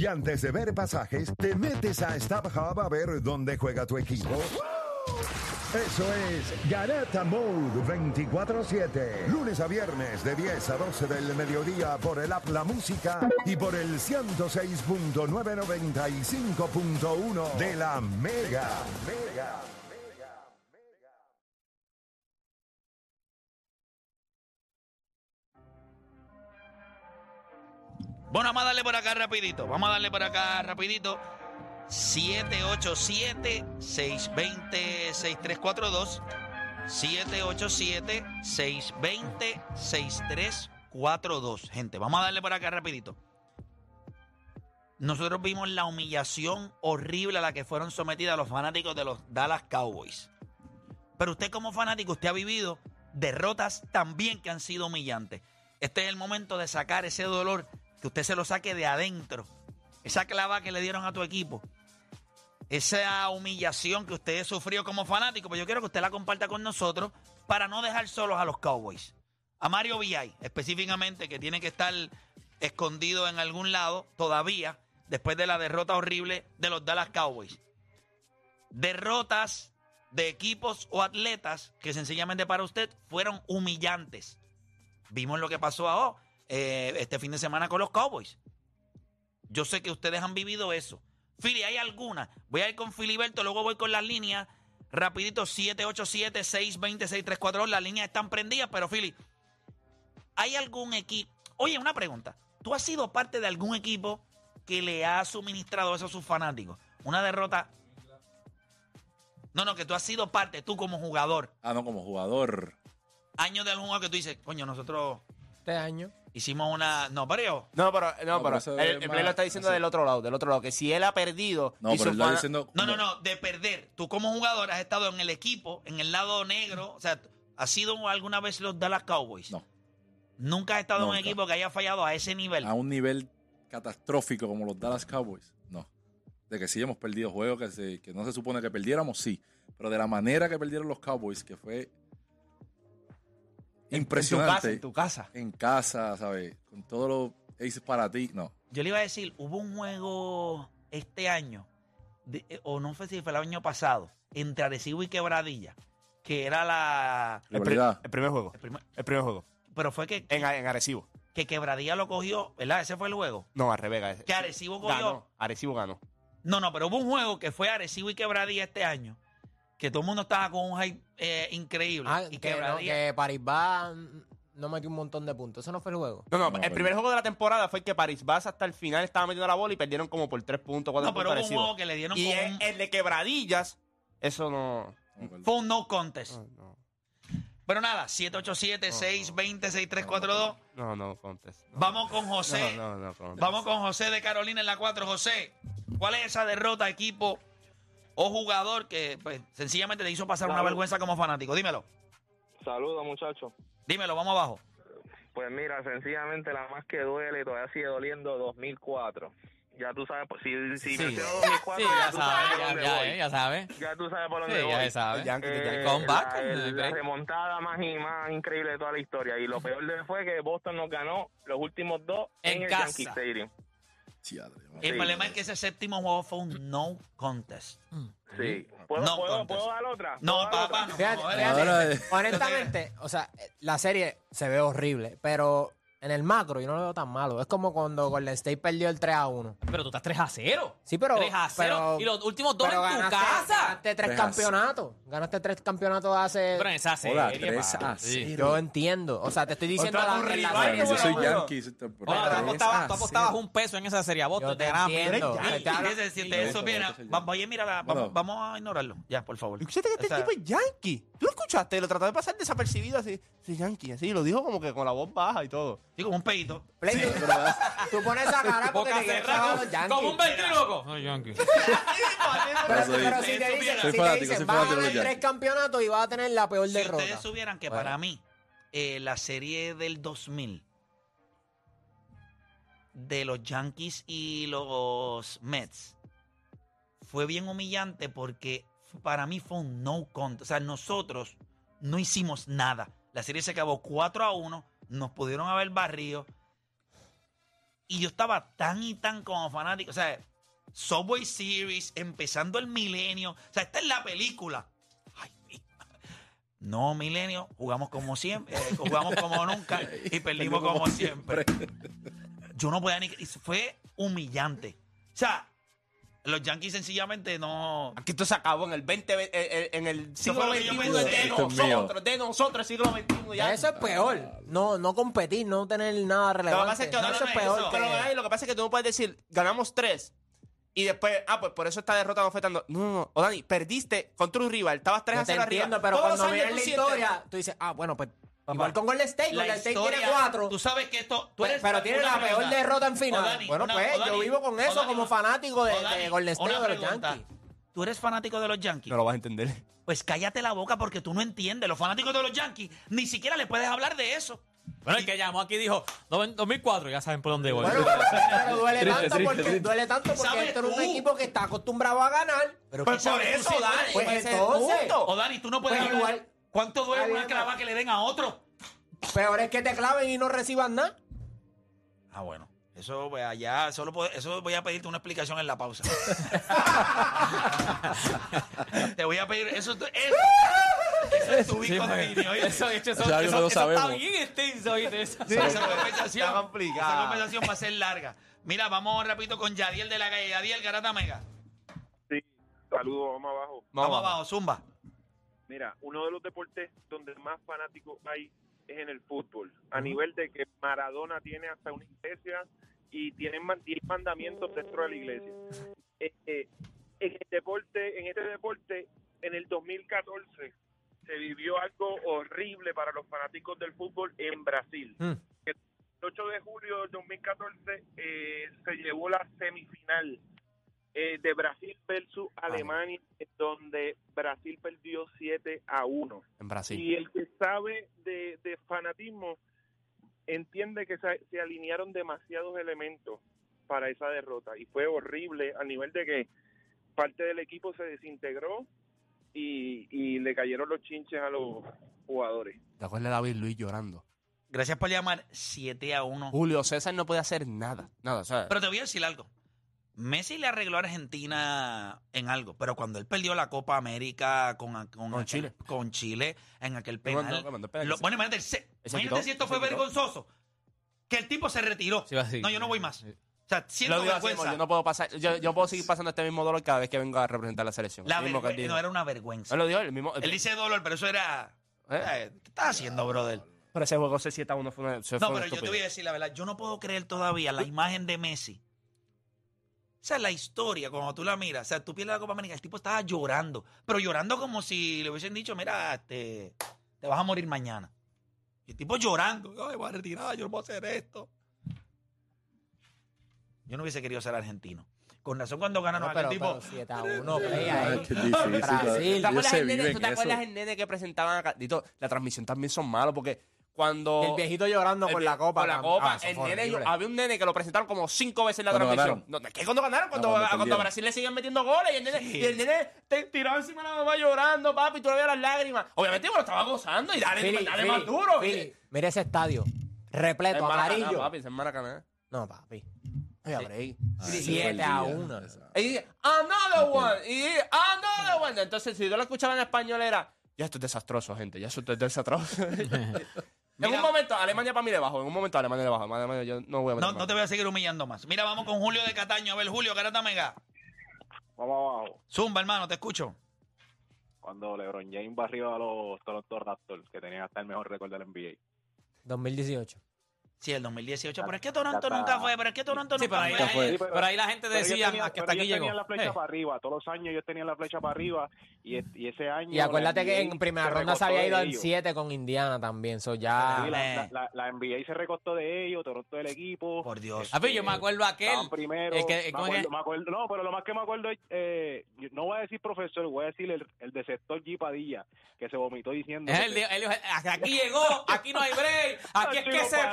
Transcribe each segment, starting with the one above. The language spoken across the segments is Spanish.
Y antes de ver pasajes, te metes a StubHub a ver dónde juega tu equipo. Eso es Garata Mode 24-7. Lunes a viernes de 10 a 12 del mediodía por el app La Música y por el 106.995.1 de la Mega. Mega. Bueno, vamos a darle por acá rapidito. Vamos a darle por acá rapidito. 787-620-6342. 787-620-6342. Gente, vamos a darle por acá rapidito. Nosotros vimos la humillación horrible a la que fueron sometidos los fanáticos de los Dallas Cowboys. Pero usted como fanático, usted ha vivido derrotas también que han sido humillantes. Este es el momento de sacar ese dolor, que usted se lo saque de adentro. Esa clava que le dieron a tu equipo. Esa humillación que usted sufrió como fanático, pues yo quiero que usted la comparta con nosotros para no dejar solos a los Cowboys. A Mario Villay, específicamente, que tiene que estar escondido en algún lado todavía, después de la derrota horrible de los Dallas Cowboys. Derrotas de equipos o atletas que sencillamente para usted fueron humillantes. Vimos lo que pasó ahora, eh, este fin de semana con los Cowboys. Yo sé que ustedes han vivido eso. Fili, ¿hay alguna? Voy a ir con Filiberto, luego voy con las líneas. Rapidito, 787-620-6342. Las líneas están prendidas, pero Fili, ¿hay algún equipo? Oye, una pregunta. ¿Tú has sido parte de algún equipo que le ha suministrado eso a sus fanáticos? Una derrota. No, no, que tú has sido parte, tú como jugador. Ah, no, como jugador. Años de algún jugador que tú dices, coño, nosotros Este año. Hicimos una. No, pero. No, pero, no, No, pero pero eso el, es el más- play lo está diciendo del otro lado, del otro lado, que si él ha perdido No, y pero él está diciendo. No, no, no, de perder. Tú como jugador has estado en el equipo, en el lado negro. O sea, ¿has sido alguna vez los Dallas Cowboys? No. Nunca has estado en un Nunca. equipo que haya fallado a ese nivel. A un nivel catastrófico como los Dallas Cowboys. No. De que sí hemos perdido juegos que, se- que no se supone que perdiéramos, sí. Pero de la manera que perdieron los Cowboys, que fue impresionante. En tu casa, En casa, ¿sabes? Con todos los aces para ti. No. Yo le iba a decir, hubo un juego este año, de- eh, o no sé si fue el año pasado, entre Arecibo y Quebradilla, que era la... casa. Rivalidad. El, primer juego. el primer- El primer juego. pero fue que, En, en Arecibo. que Quebradilla lo cogió, ¿verdad? Ese fue el juego. No, al revés. Que Arecibo cogió... Ganó. Arecibo ganó. No, no, pero hubo un juego que fue Arecibo y Quebradilla este año, que todo el mundo estaba con un hype eh, increíble. Ah, y que, no, que Paribas no metió un montón de puntos. Eso no fue el juego. No, no, No, el pero- primer juego de la temporada fue que Paris Bass hasta el final estaba metiendo la bola y perdieron como por 3 puntos, 4 No, pero puntos hubo un juego que le dieron Y con el, un- el de quebradillas, eso no. No. Fue un no contest. No, no, Pero nada, 787-620-6342. no, no, contest. No. Vamos con José. No, no, no, contest. Vamos con José de Carolina en la 4. José, ¿cuál es esa derrota, equipo o jugador que pues, sencillamente te hizo pasar una Claro. vergüenza como fanático? Dímelo, Saludos, muchachos. dímelo, vamos abajo. Pues mira, sencillamente la más que duele todavía sigue doliendo 2004. Ya tú sabes, pues, si, si Sí. menciono 2004, Sí, ya, ya sabes por ya, dónde ya, eh, ya sabe. Ya tú sabes por Sí, dónde ya voy. se sabe. Yankee, Eh, Comeback, la, el- la remontada más, y más increíble de toda la historia. Y lo peor de fue que Boston nos ganó los últimos dos En en, el casa. Yankee Stadium. El Sí. problema es que ese séptimo juego fue un no contest. Sí. ¿Puedo, No puedo, contest. ¿puedo dar otra? No, ¿Puedo dar papá, otra? no. Fíjate, no, fíjate, Ahora, eh. honestamente, o sea, la serie se ve horrible, pero en el macro yo no lo veo tan malo. Es como cuando Golden State perdió el 3 a 1. Pero tú estás 3 a 0. Sí, pero. 3 a 0. pero- y los últimos dos en tu ganaste, casa. Ganaste tres 3 a campeonatos. Ganaste tres campeonatos hace. Pero en esa serie. Hola, 3 papi. a Sí. 0. Yo entiendo. O sea, te estoy diciendo Contra la, tu en la rival, serie. Yo soy Bueno, temporada. tú 3 apostabas, a tú apostabas 0. un peso en esa serie a Boston. Yo te entiendo. millones. Te eso, va- oye, mira, vamos, Bueno. vamos a ignorarlo. Ya, por favor. Escúchate que este O sea, tipo es yankee. ¿Tú lo escuchaste? Lo trató de pasar desapercibido así. Sí, yankee, así. Lo dijo como que con la voz baja y todo. Sí, como un pedito. Play, tú pones esa cara porque Boca te quieres cerrada, trabajar a los Yankees. Como un ventríloco. Soy Yankee. Pero, Soy- pero si te dicen, fanático, si te soy dicen, fanático vas a de los ganar tres Yankees. campeonatos y vas a tener la peor Si derrota. ustedes supieran que Bueno. para mí, eh, la serie del 2000 de los Yankees y los Mets fue bien humillante porque para mí fue un no contest. O sea, nosotros no hicimos nada. La serie se acabó 4 a 1, nos pudieron haber barrido. Y yo estaba tan y tan como fanático. O sea, Subway Series, empezando el milenio. O sea, esta es la película. Ay, mi- no, milenio, jugamos como siempre, eh, jugamos como nunca y perdimos como siempre. Yo no podía ni. Fue humillante. O sea, los Yankees sencillamente no. Aquí esto se acabó en el 20, eh, eh, en el siglo XXI de nosotros, de nosotros, siglo XXI ya. Eso es peor. No, no competir, no tener nada Lo que relevante. pasa es que No, no, eso no, es peor. eso- Pero lo que pasa es que tú no puedes decir, ganamos tres. Y después, ah, pues por eso esta derrota no fue tan. No, no, no. O Dani, perdiste contra un rival, estabas 3 Yo a te 0 arriba. entiendo, pero Todos cuando tú la historia, tú dices, ah, bueno, pues igual con Golden State, La Golden State historia, tiene cuatro. Tú sabes que esto. Tú Pe- eres, pero tiene la pregunta. peor derrota en final. Dani, bueno, una- pues Dani, yo vivo con eso Dani, como fanático de, de Golden State de los. Yankees. ¿Tú eres fanático de los Yankees? No lo vas a entender. Pues cállate la boca porque tú no entiendes. Los fanáticos de los Yankees ni siquiera le puedes hablar de eso. Bueno, el que llamó aquí dijo "Noven- 2004, ya saben por dónde voy. Bueno, pero duele tanto triste, porque triste. duele tanto porque ¿Sabes esto es un equipo que está acostumbrado a ganar. Pero Pues ¿qué sabes por tú eso, Dani? Pues ese es el entonces. O Dani, tú no puedes Pues hablar. igual- ¿Cuánto duele Está una bien, clava que le den a otro? Peor es que te claven y no reciban nada. Ah, bueno. Eso pues, allá, solo eso voy a pedirte una explicación en la pausa. Te voy a pedir, eso, eso, eso es tu Sí, bico pues, de eso, eso, eso, eso- que no eso sabemos. está bien extenso, esa conversación, Está complicado. esa conversación va a ser larga. Mira, vamos rapidito con Yadiel de la calle. Yadiel Garata Mega. Sí, saludos, vamos abajo. Vamos abajo, Zumba. Mira, uno de los deportes donde más fanáticos hay es en el fútbol. A nivel de que Maradona tiene hasta una iglesia y tienen mandamientos dentro de la iglesia. Eh, eh, en el deporte, en este deporte, en el 2014 se vivió algo horrible para los fanáticos del fútbol en Brasil. Mm. El 8 de julio del 2014 eh, se llevó la semifinal eh, de Brasil versus Alemania, donde Brasil perdió 7 a 1. En Brasil. Y el que sabe de, de fanatismo entiende que se, se alinearon demasiados elementos para esa derrota y fue horrible a nivel de que parte del equipo se desintegró y, y le cayeron los chinches a los jugadores. ¿Te acuerdas de David Luis llorando? Gracias por llamar 7 a 1. Julio César no puede hacer nada. Nada, o sea. Pero te voy a decir algo. Messi le arregló a Argentina en algo, pero cuando él perdió la Copa América con, con, aquel- Chile. con Chile en aquel penal. lo- se- bueno, imagínate, se- imagínate quitó, si esto fue quitó. vergonzoso. Que el tipo se retiró. Sí, así. no, yo no voy más. Sí. O sea, siento Lo digo así, vergüenza. yo no puedo pasar, yo, yo puedo seguir pasando este mismo dolor cada vez que vengo a representar la selección. La mismo no era una vergüenza. Él lo dijo, el mismo. Él dice dolor, pero eso era. ¿Eh? Eh, ¿Qué estás haciendo, brother? Pero ese juego ese 7 a 1 fue una, se fue No, pero yo te voy a decir la verdad. Yo no puedo creer todavía la imagen de Messi. O sea, la historia, cuando tú la miras, o sea, tú pierdes la Copa América, el tipo estaba llorando, pero llorando como si le hubiesen dicho, mira, te, te vas a morir mañana. Y el tipo llorando, ay, voy a retirar, yo no puedo hacer esto. Yo no hubiese querido ser argentino. Con razón cuando ganaron No, aquel pero, tipo... pero 7 a 1, play Ay, ahí. difícil. Brasil. ¿Tú te Ellos acuerdas, se el nene, viven ¿tú te eso. acuerdas el nene que presentaban acá? Dito, la transmisión también son malos porque cuando. El viejito llorando el con la copa. Con la copa. Ah, el nene, había un nene que lo presentaron como cinco veces en la Cuando transmisión. No, ¿Qué cuando ganaron? Cuando, cuando cuando perdieron. Brasil le siguen metiendo goles y el nene, Sí. y el nene te tiraba encima de la mamá llorando, papi, y tú le veías las lágrimas. Obviamente, bueno, estaba gozando y dale, dale más duro. Mira ese estadio. Repleto, Es Maracaná, amarillo. papi, es en Maracaná. No, papi. Ay. Ah, Siete fue el a día. uno. Esa. Y dice, another one. Y dice, another one. Entonces, si yo lo escuchaba en español, era, ya esto es desastroso, gente. Ya esto es desastroso. en un momento, Alemania para mí debajo. En un momento, Alemania debajo. Alemania, yo no voy a meter No, más. no te voy a seguir humillando más. Mira, vamos con Julio de Cataño. A ver, Julio, Garata Mega. Vamos abajo. Zumba, hermano, te escucho. Cuando LeBron James barrió a los Toronto Raptors, que tenían hasta el mejor récord del NBA. 2018. Sí, el 2018. Pero es que Toronto está- nunca fue, pero es que Toronto Sí, nunca pero ahí, fue. pero- pero ahí la gente decía pero hasta aquí ellos llegó. tenían la flecha Eh. para arriba. Todos los años ellos tenían la flecha para arriba. Y, y ese año. Y acuérdate que en primera ronda se había ido en ellos. 7 con Indiana también. So ya. Sí, la, la- la- NBA se recostó de ellos, Toronto del equipo. Por Dios. A ver, yo me acuerdo aquel. Estaban primero. el que- me ¿cómo es que- acuerdo- me acuerdo- no, pero lo más que me acuerdo es, eh, yo no voy a decir profesor, voy a decir el, el de sector G Padilla, que se vomitó diciendo. Es que- el hasta aquí llegó, aquí no hay break, aquí es que se para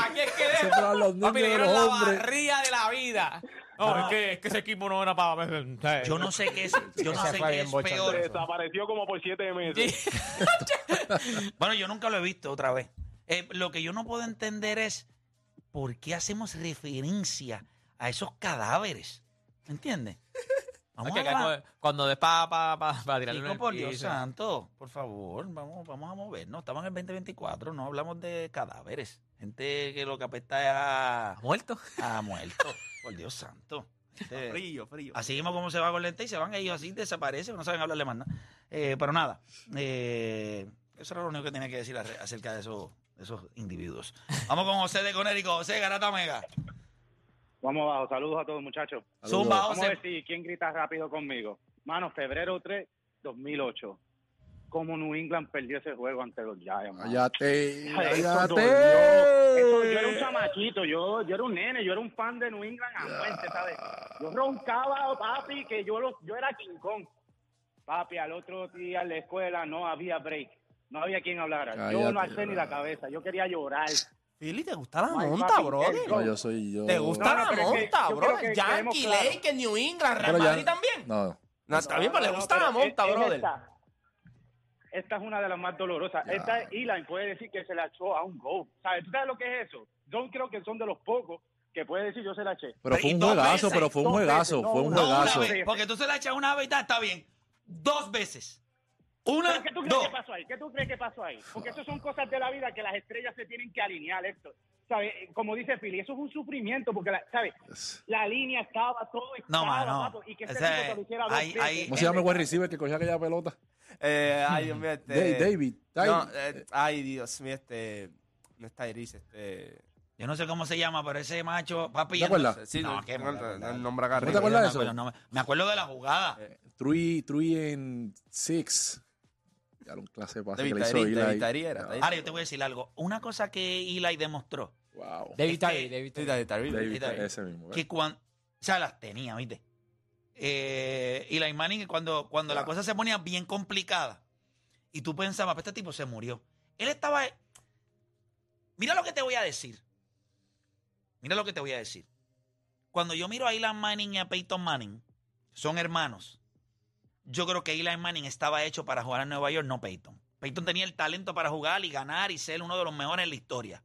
aquí es que de- para los niños Papi, le de dieron la barría de la vida. No, es, que, es que ese equipo no era para... Yo no sé qué es, yo no sé qué es peor. Desapareció como por siete meses. Bueno, yo nunca lo he visto otra vez. Eh, lo que yo no puedo entender es ¿por qué hacemos referencia a esos cadáveres? ¿Me entiendes? Vamos a cuando des para pa, pa, pa tirarle Chico, por Dios santo, por favor, vamos, vamos a movernos. Estamos en el 2024, no hablamos de cadáveres. Gente que lo que apesta es a, ¿Ha muerto? a muerto. por Dios santo. Gente- Frío, frío. así mismo como se va con lente y se van ellos así, desaparecen, no saben hablarle más nada. Eh, pero nada, eh, eso era lo único que tenía que decir acerca de esos, de esos individuos. Vamos con José de Conérico. José, Garata Mega. Vamos abajo, saludos a todos muchachos. Saludos. Zumba, Vamos a ver si quién grita rápido conmigo. Mano, febrero 3, 2008. Cómo New England perdió ese juego ante los Giants. Cállate, cállate. Yo era un chamaquito, yo, yo era un nene, yo era un fan de New England a muerte, ¿sabes? Yo roncaba, papi, que yo, lo- yo era King Kong. Papi, al otro día en la escuela no había break, no había quien hablara. yo no alcé ni la bro. cabeza, yo quería llorar. Philly, ¿te gusta la Ay, monta, papi, brother? el- No, yo soy yo. ¿Te gusta No, no, la es que monta, creo que Yankee, claros. Lakers, New England, Real Madrid también. No, No, está bien, pero le gusta la monta, es- es brother. Esta, esta es una de las más dolorosas. Ya. Esta Eli puede decir que se la echó a un gol. ¿Sabes? ¿Tú sabes lo que es eso? Yo creo que son de los pocos que puede decir yo se la eché. pero fue un juegazo, veces, pero fue un juegazo, fue un juegazo. porque tú se la echas una vez y está bien. Dos veces. Una, ¿Pero ¿Qué tú crees dos. que pasó ahí? ¿Qué tú crees que pasó ahí? Porque eso son cosas de la vida que las estrellas se tienen que alinear, esto. ¿Sabes? Como dice Philly, eso es un sufrimiento porque, la, ¿sabes? La línea estaba, todo No, estaba, papo, y que ese O sea, tipo te lo hiciera dos veces. ¿Cómo se llama el wide receiver que cogió aquella pelota? Eh, ay, Dios mío, este... David. No, eh, ay, Dios mío, este... No está Iris, este... Yo no sé cómo se llama, pero ese macho, papi. ¿Te acuerdas? Sí, No, no, qué mal, el, nombre acá ¿No te acuerdas de me eso? acuerdo, no me- acuerdo de la jugada. Three, three and six. Ya era un clase de pase que David le hizo Tyree, David Eli. Tyree era, David Ahora, yo te voy a decir algo. Una cosa que Eli demostró, Wow. David Tyree, David Tyree. David Tyree. David, David. ese mismo. ¿ves? que cuando. O sea, las tenía, ¿viste? Eh, Eli Manning, cuando, cuando la cosa se ponía bien complicada y tú pensabas, "Pues este tipo se murió. Él estaba. Mira lo que te voy a decir. Mira lo que te voy a decir. Cuando yo miro a Eli Manning y a Peyton Manning, son hermanos. Yo creo que Eli Manning estaba hecho para jugar en Nueva York, no Peyton. Peyton tenía el talento para jugar y ganar y ser uno de los mejores en la historia.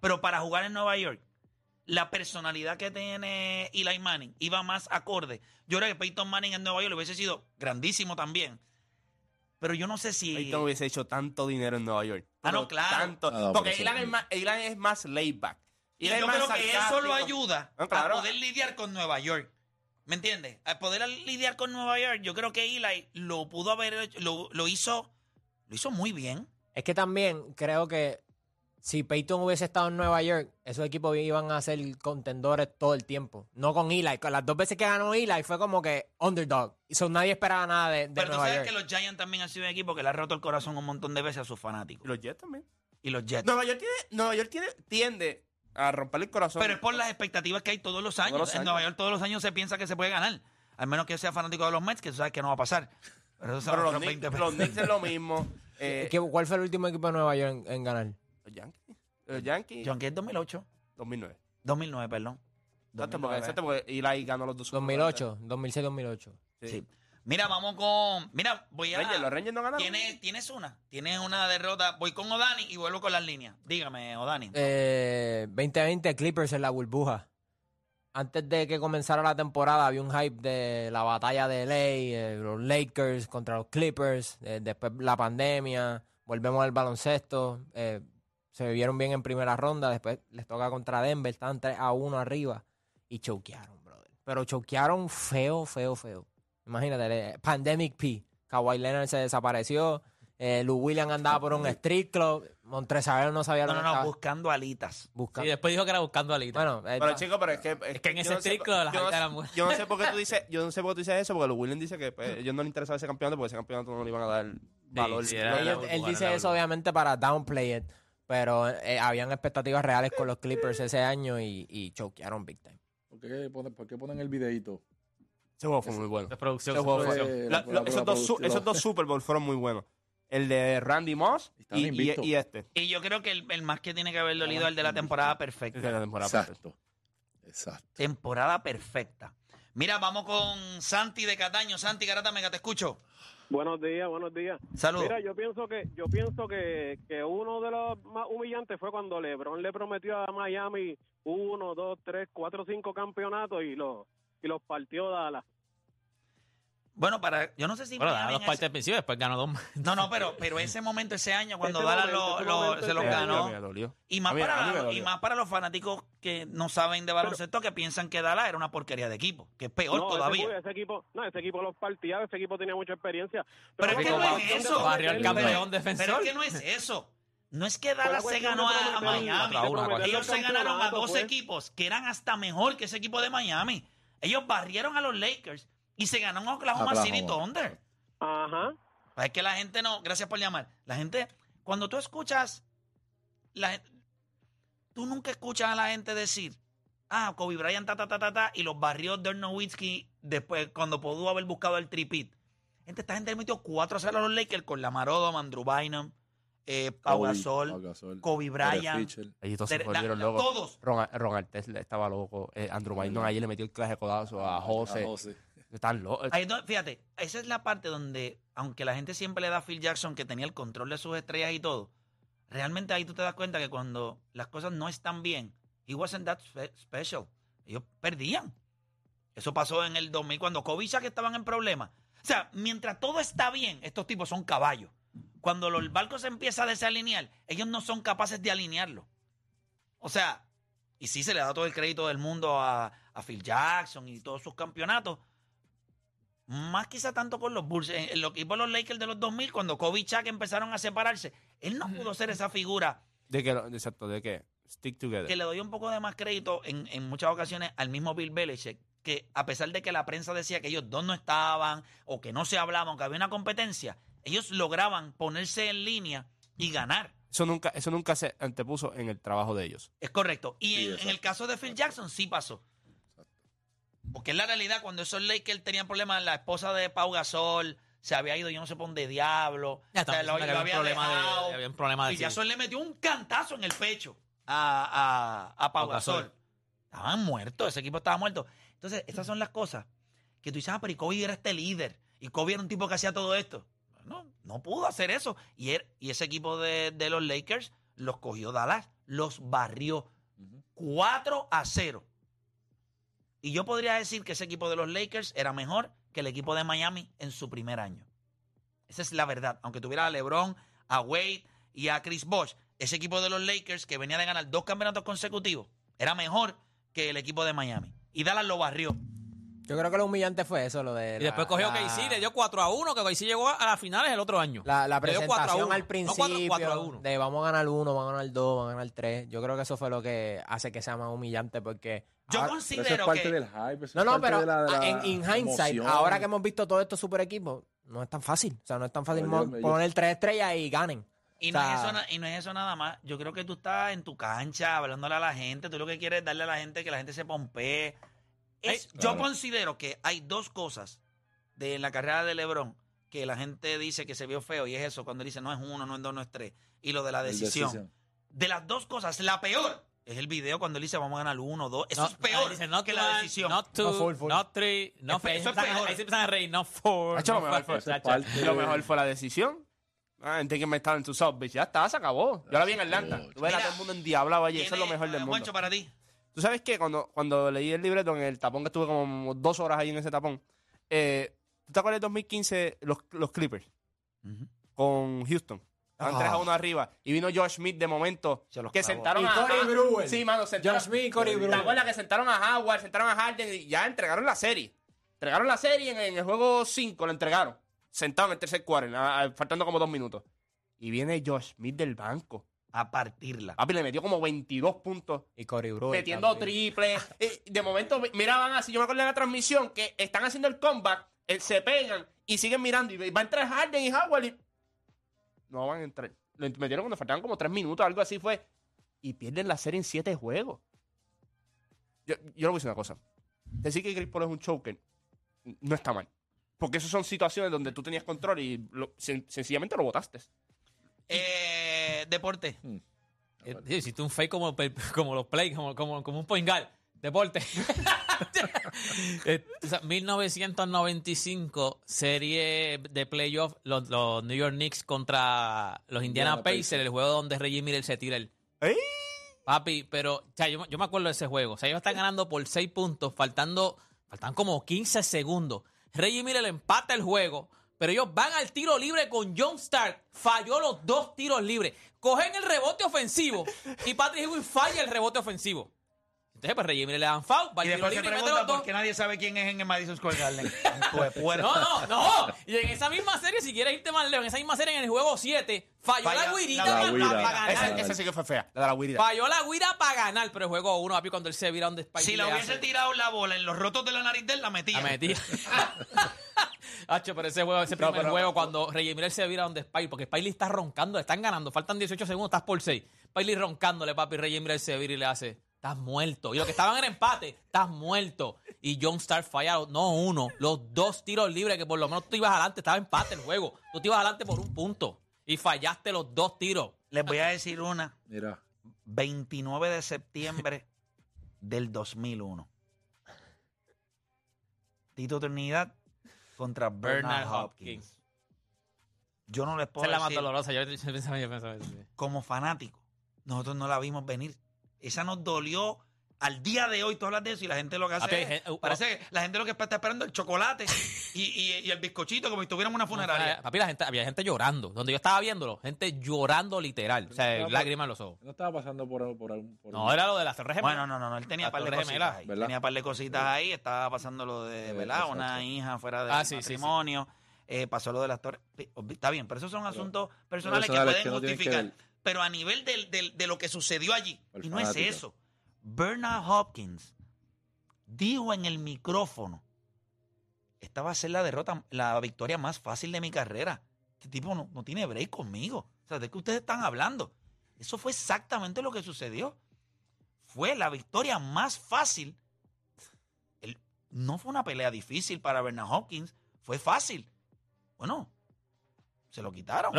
Pero para jugar en Nueva York, la personalidad que tiene Eli Manning iba más acorde. Yo creo que Peyton Manning en Nueva York hubiese sido grandísimo también. Pero yo no sé si. Peyton hubiese hecho tanto dinero en Nueva York. Ah, no, claro. Tanto, Ah, no, porque eso- es más, Eli es más laid back. Y yo creo que eso lo ayuda claro. a poder lidiar con Nueva York. ¿Me entiendes? A poder lidiar con Nueva York, yo creo que Eli lo pudo haber hecho, lo, lo hizo, lo hizo muy bien. Es que también creo que si Peyton hubiese estado en Nueva York, esos equipos iban a ser contendores todo el tiempo. No con Eli. Con las dos veces que ganó Eli fue como que underdog. Y so, nadie esperaba nada de, de Pero tú Nueva sabes York. que los Giants también han sido un equipo que le ha roto el corazón un montón de veces a sus Y fanáticos. los Jets también. Y los Jets. Nueva York tiene, Nueva York tiene, tiende a romper el corazón. Pero es por las expectativas que hay todos los años. los En. Nueva York todos los años se piensa que se puede ganar. Al menos que sea fanático de los Mets, que tú sabes que no va a pasar. Pero eso Pero los, Knicks, 20 los Knicks es lo mismo. Eh, ¿Qué- ¿Cuál fue el último equipo de Nueva York en, en ganar? Los Yankees. Los Yankees. Key es 2008. 2009. 2009, perdón. Exacto, porque, 2009. exacto, porque Eli ganó los dos. Super Bowls 2008, 2006-2008. antes. Sí. Mira, vamos con. Mira, voy a. Rangers, los Rangers no ganaron. ¿Tienes, tienes una. Tienes una derrota. Voy con Odani y vuelvo con las líneas. Dígame, Odani. Eh, 2020 Clippers en la burbuja. Antes de que comenzara la temporada había un hype de la batalla de LA, eh, los Lakers contra los Clippers, eh, después la pandemia, volvemos al baloncesto, eh, se vieron bien en primera ronda, después les toca contra Denver, estaban 3 a 1 arriba y choquearon, brother. Pero choquearon feo, feo, feo. Imagínate, Pandemic P. Kawhi Leonard se desapareció, eh, Lou Williams andaba por un street club, Montrezl no sabía No, lo no, no, estaba buscando alitas. buscando. Y después dijo que era buscando alita. Bueno, eh, Pero chicos, pero es que. Es que en ese no street club las sé- eran buenas. Yo no sé por qué tú dices, yo no sé por qué tú dices eso, porque los Williams dice que pues, a ellos no les interesaba ese campeonato porque ese campeonato no le iban a dar valor. sí, él burbuja, dice eso obviamente para downplay it, pero eh, habían expectativas reales con los Clippers ese año y, y choquearon big time. ¿Por qué, ponen, por qué ponen el videito? Ese juego fue muy bueno. De producción. Ese juego de fue- producción. La- la- esos, dos, su- esos dos Super Bowl fueron muy buenos. El de Randy Moss y, y, invictos. y este. Y yo creo que el, el más que tiene que haber dolido es el de la temporada perfecta. Esa es la temporada perfecta. Exacto. Exacto. Temporada perfecta. Mira, vamos con Santi de Cataño. Santi Garata Mega, te escucho. Buenos días, buenos días. Saludos. Mira, yo pienso que yo pienso que, que uno de los más humillantes fue cuando LeBron le prometió a Miami uno, dos, tres, cuatro, cinco campeonatos y los y los partió Dallas. Bueno, para, yo no sé si Bueno, Miami ganó dos en partes ese- al principio, después ganó dos más. No, no, pero, pero ese momento, ese año, cuando Dallas momento, lo- ese lo- momento, se lo ese ganó. Y más, A mí- para, a mí me y dolió. más para los fanáticos que no saben de baloncesto que piensan que Dallas era una porquería de equipo, que es peor ese todavía. equipo- Ese, equipo, no, ese equipo los partía, ese equipo tenía mucha experiencia. Pero es que no es eso. prometerle. Barrió al campeón defensor. Pero es que no es eso. No es que Dallas se ganó a, Miami. Cuatro a uno, cuatro. Ellos se ganaron a dos pues. equipos que eran hasta mejor que ese equipo de Miami. Ellos barrieron a los Lakers y se ganaron a Oklahoma Oklahoma. City Thunder. Ajá. Es que la gente no, gracias por llamar. La gente, cuando tú escuchas, la, tú nunca escuchas a la gente decir, ah, Kobe Bryant, ta, ta, ta, ta, ta, y los barrió Dirk Nowitzki después, cuando pudo haber buscado el tripit. Gente, esta gente le metió 4 a 0 a los Lakers con Lamarodo, Andrew Bynum, eh, Pau Kobe, Gasol, Kobe Bryant. Allí todos se volvieron locos. todos. Ron, Ron Artest estaba loco. Eh, Andrew Bynum ayer le metió el clase de codazo a José. A José. Están locos. Fíjate, esa es la parte donde, aunque la gente siempre le da a Phil Jackson que tenía el control de sus estrellas y todo, realmente ahí tú te das cuenta que cuando las cosas no están bien, he wasn't that spe- special. Ellos perdían. Eso pasó en el 2000 cuando Kobe y Shaq estaban en problemas. O sea, mientras todo está bien, estos tipos son caballos. Cuando los barcos se empieza a desalinear, ellos no son capaces de alinearlo. O sea, y sí se le da todo el crédito del mundo a Phil Jackson y todos sus campeonatos, más quizá tanto con los Bulls. En, en los equipos de los Lakers de los 2000, cuando Kobe y Shaq empezaron a separarse, él no pudo ser esa figura ¿De qué? Exacto, ¿de qué? Stick together. que le doy un poco de más crédito en, en muchas ocasiones al mismo Bill Belichick, que a pesar de que la prensa decía que ellos dos no estaban o que no se hablaban, que había una competencia, ellos lograban ponerse en línea y ganar. Eso nunca, eso nunca se antepuso en el trabajo de ellos. Es correcto. Y Sí, en, el caso de Phil Jackson sí pasó. Porque es la realidad, cuando esos Lakers tenían problemas, la esposa de Pau Gasol se había ido, yo no sé por dónde diablo. Ya O sea, lo- lo había un había problema dejado. de, había un problema de Y Jackson le metió un cantazo en el pecho a, a, a Pau Pau Gasol. Gasol. Estaban muertos, ese equipo estaba muerto. Entonces, estas son las cosas que tú dices, ah, pero y Kobe era este líder. Y Kobe era un tipo que hacía todo esto. No, no pudo hacer eso. Y, er- y ese equipo de, de los Lakers los cogió Dallas, los barrió 4 a 0. Y yo podría decir que ese equipo de los Lakers era mejor que el equipo de Miami en su primer año. Esa es la verdad. Aunque tuviera a LeBron, a Wade y a Chris Bosh, ese equipo de los Lakers que venía de ganar dos campeonatos consecutivos era mejor que el equipo de Miami. Y Dallas lo barrió. Yo creo que lo humillante fue eso, lo de. Y después cogió la, KC, le dio 4 a 1, que KC llegó a las finales el otro año. La, la Le dio 4 a presentación 1. al No, principio 4, 4 a 1. de vamos a ganar uno, vamos a ganar dos, vamos a ganar tres. Yo creo que eso fue lo que hace que sea más humillante porque. Yo ahora- Pero eso es considero parte que... del hype. eso no, es no, parte pero de la- de la en in hindsight, emoción. ahora que hemos visto todos estos super equipos, no es tan fácil. O sea, no es tan fácil mo- yo- poner tres estrellas y ganen. Y O no, sea, es eso, na- y no es eso nada más. Yo creo que tú estás en tu cancha hablándole a la gente. Tú lo que quieres es darle a la gente que la gente se pompee. Es- Ay, Yo claro. considero que hay dos cosas de la carrera de LeBron que la gente dice que se vio feo y es eso, cuando él dice no es uno, no es dos, no es tres. Y lo de la El decisión. De las dos cosas, la peor es el video cuando él dice vamos a ganar uno, dos. Eso No, es peor dice, not que la one, decisión. Not two, No full, full. not three, no Eso four. es Ahí se empiezan- peor. Ahí se empiezan a reír, no four. Hacho, no lo mejor five, fue- Lo mejor fue la decisión. Ah, gente que me estaba en tu bitch. Ya está, se acabó. Yo la vi en Atlanta. Tú ves a todo el mundo endiablado allí. Eso es lo mejor del mundo. Juancho, para ti. Tú sabes que cuando, cuando leí el libreto en el tapón que estuve como dos horas ahí en ese tapón, eh, ¿tú te acuerdas del 2015 los, los Clippers con Houston? Estaban Ah. 3 a 1 arriba y vino Josh Smith de momento Se los que clavó. sentaron Y a Corey Brewer. Sí, mano, sentaron. Josh Smith y Corey ¿Te Brewer. acuerdas que sentaron a Howard, sentaron a Harden y ya entregaron la serie? Entregaron la serie en, en el juego 5, la entregaron. Sentado en el tercer a- faltando como dos minutos. Y viene Josh Smith del banco. A partirla. Papi le metió como 22 puntos Y Corey Brewer. metiendo también. triple. Eh, De momento, miraban así. Yo me acuerdo de la transmisión que están haciendo el comeback, eh, se pegan y siguen mirando. Y va a entrar Harden y Howard. y- No van a entrar. Lo metieron cuando faltaban como tres minutos, algo así fue. Y pierden la serie en siete juegos. Yo, yo le voy a decir una cosa. Decir que Chris Paul es un choker no está mal. Porque esas son situaciones donde tú tenías control y lo- sen- sencillamente lo votaste. Eh, deporte. Eh, sí, Hiciste un fake como, como los play, como, como, como un point guard. Deporte. Eh, o sea, 1995, serie de playoff, los, los New York Knicks contra los Indiana, Indiana Pacers, Pacers. el juego donde Reggie Miller se tira el... Papi, pero o sea, yo, yo me acuerdo de ese juego. O sea, ellos están ganando por 6 puntos, faltando, faltan como 15 segundos. Reggie Miller empata el juego, pero ellos van al tiro libre con John Stark. Falló los dos tiros libres. Cogen el rebote ofensivo y Patrick Ewing falla el rebote ofensivo. Entonces, pues Reggie Miller le dan foul, va Y después se pregunta por qué nadie sabe quién es en el Madison Square Garden. Pues. No, no, no. Y en esa misma serie, si quieres irte más lejos, en esa misma serie, en el juego 7, falló Falla la guirita para, ganar. Esa, esa sí que fue fea, la de la guirida. Falló la guira para ganar, pero el juego 1, papi, cuando él se vira donde Spike Si la le hubiese tirado la bola en los rotos de la nariz de él, la metía. La metí. Hacho, pero ese juego, ese No, primer pero- juego, cuando Reggie Miller se vira donde Spike, porque Spiley está roncando, le están ganando, faltan 18 segundos, estás por 6. Spiley roncándole, papi, Reggie Miller se vira y le hace, estás muerto. Y lo que estaban en empate, estás muerto. Y John Star fallado, no uno, los dos tiros libres, que por lo menos tú ibas adelante, estaba empate el juego. Tú te ibas adelante por un punto. Y fallaste los dos tiros. Les voy a decir una. Mira, 29 de septiembre del 2001. Tito Trinidad contra Bernard, Bernard Hopkins. Hopkins. Yo no les Esa puedo es la más decir, dolorosa. Yo, yo pensaba, yo pensaba como fanático, nosotros no la vimos venir. Esa nos dolió al día de hoy. Tú hablas de eso y la gente lo que hace Papi, es- gen- uh, parece que la gente lo que está esperando es el chocolate y, y- y el bizcochito como si tuviéramos una funeraria. Papi, la gente, había gente llorando. Donde yo estaba viéndolo, gente llorando literal. O sea, No, lágrimas en los ojos. no estaba pasando por, por, algún- por No, era lo de las torres gemelas. Bueno, no, no, no, él tenía par de cositas Gemelas, ahí. ¿verdad? Tenía par de cositas ahí, estaba pasando lo de, Eh, ¿verdad? exacto. Una hija fuera del Ah, sí, sí, sí. matrimonio, eh, pasó lo de las torres. Pi- Está bien, pero esos son asuntos personales que pueden que no tienen que justificar. pero a nivel del- del- de lo que sucedió allí, y no es eso. Bernard Hopkins dijo en el micrófono, esta va a ser la derrota, la victoria más fácil de mi carrera. Este tipo no, no tiene break conmigo. O sea, ¿de qué ustedes están hablando? Eso fue exactamente lo que sucedió. Fue la victoria más fácil. El- no fue una pelea difícil para Bernard Hopkins, fue fácil. Bueno, se lo quitaron.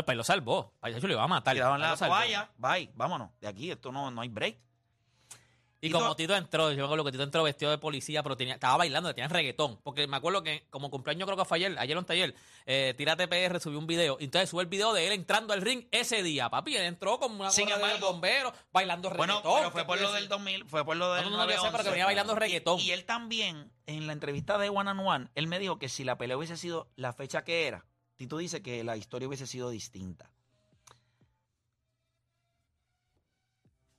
Pues lo salvó. Le iba a matar. Pues la toalla, bye, vámonos. De aquí, esto no, no hay break. Y como Tito entró, yo me acuerdo que Tito entró vestido de policía, pero tenía, estaba bailando, tenía reggaetón. Porque me acuerdo que como cumpleaños creo que fue ayer, ayer o anteayer, eh, Tírate PR subió un video. Y entonces sube el video de él entrando al ring ese día. Papi, él entró como una Sin de embargo- bombero, bailando Bueno, reggaetón. pero fue ¿qué por lo del ser? 2000, fue por lo del No, no, no, yo sé, pero que 9-11. venía bailando reggaetón. Y, y él también, en la entrevista de One on One, él me dijo que si la pelea hubiese sido la fecha que era, Tito dice que la historia hubiese sido distinta.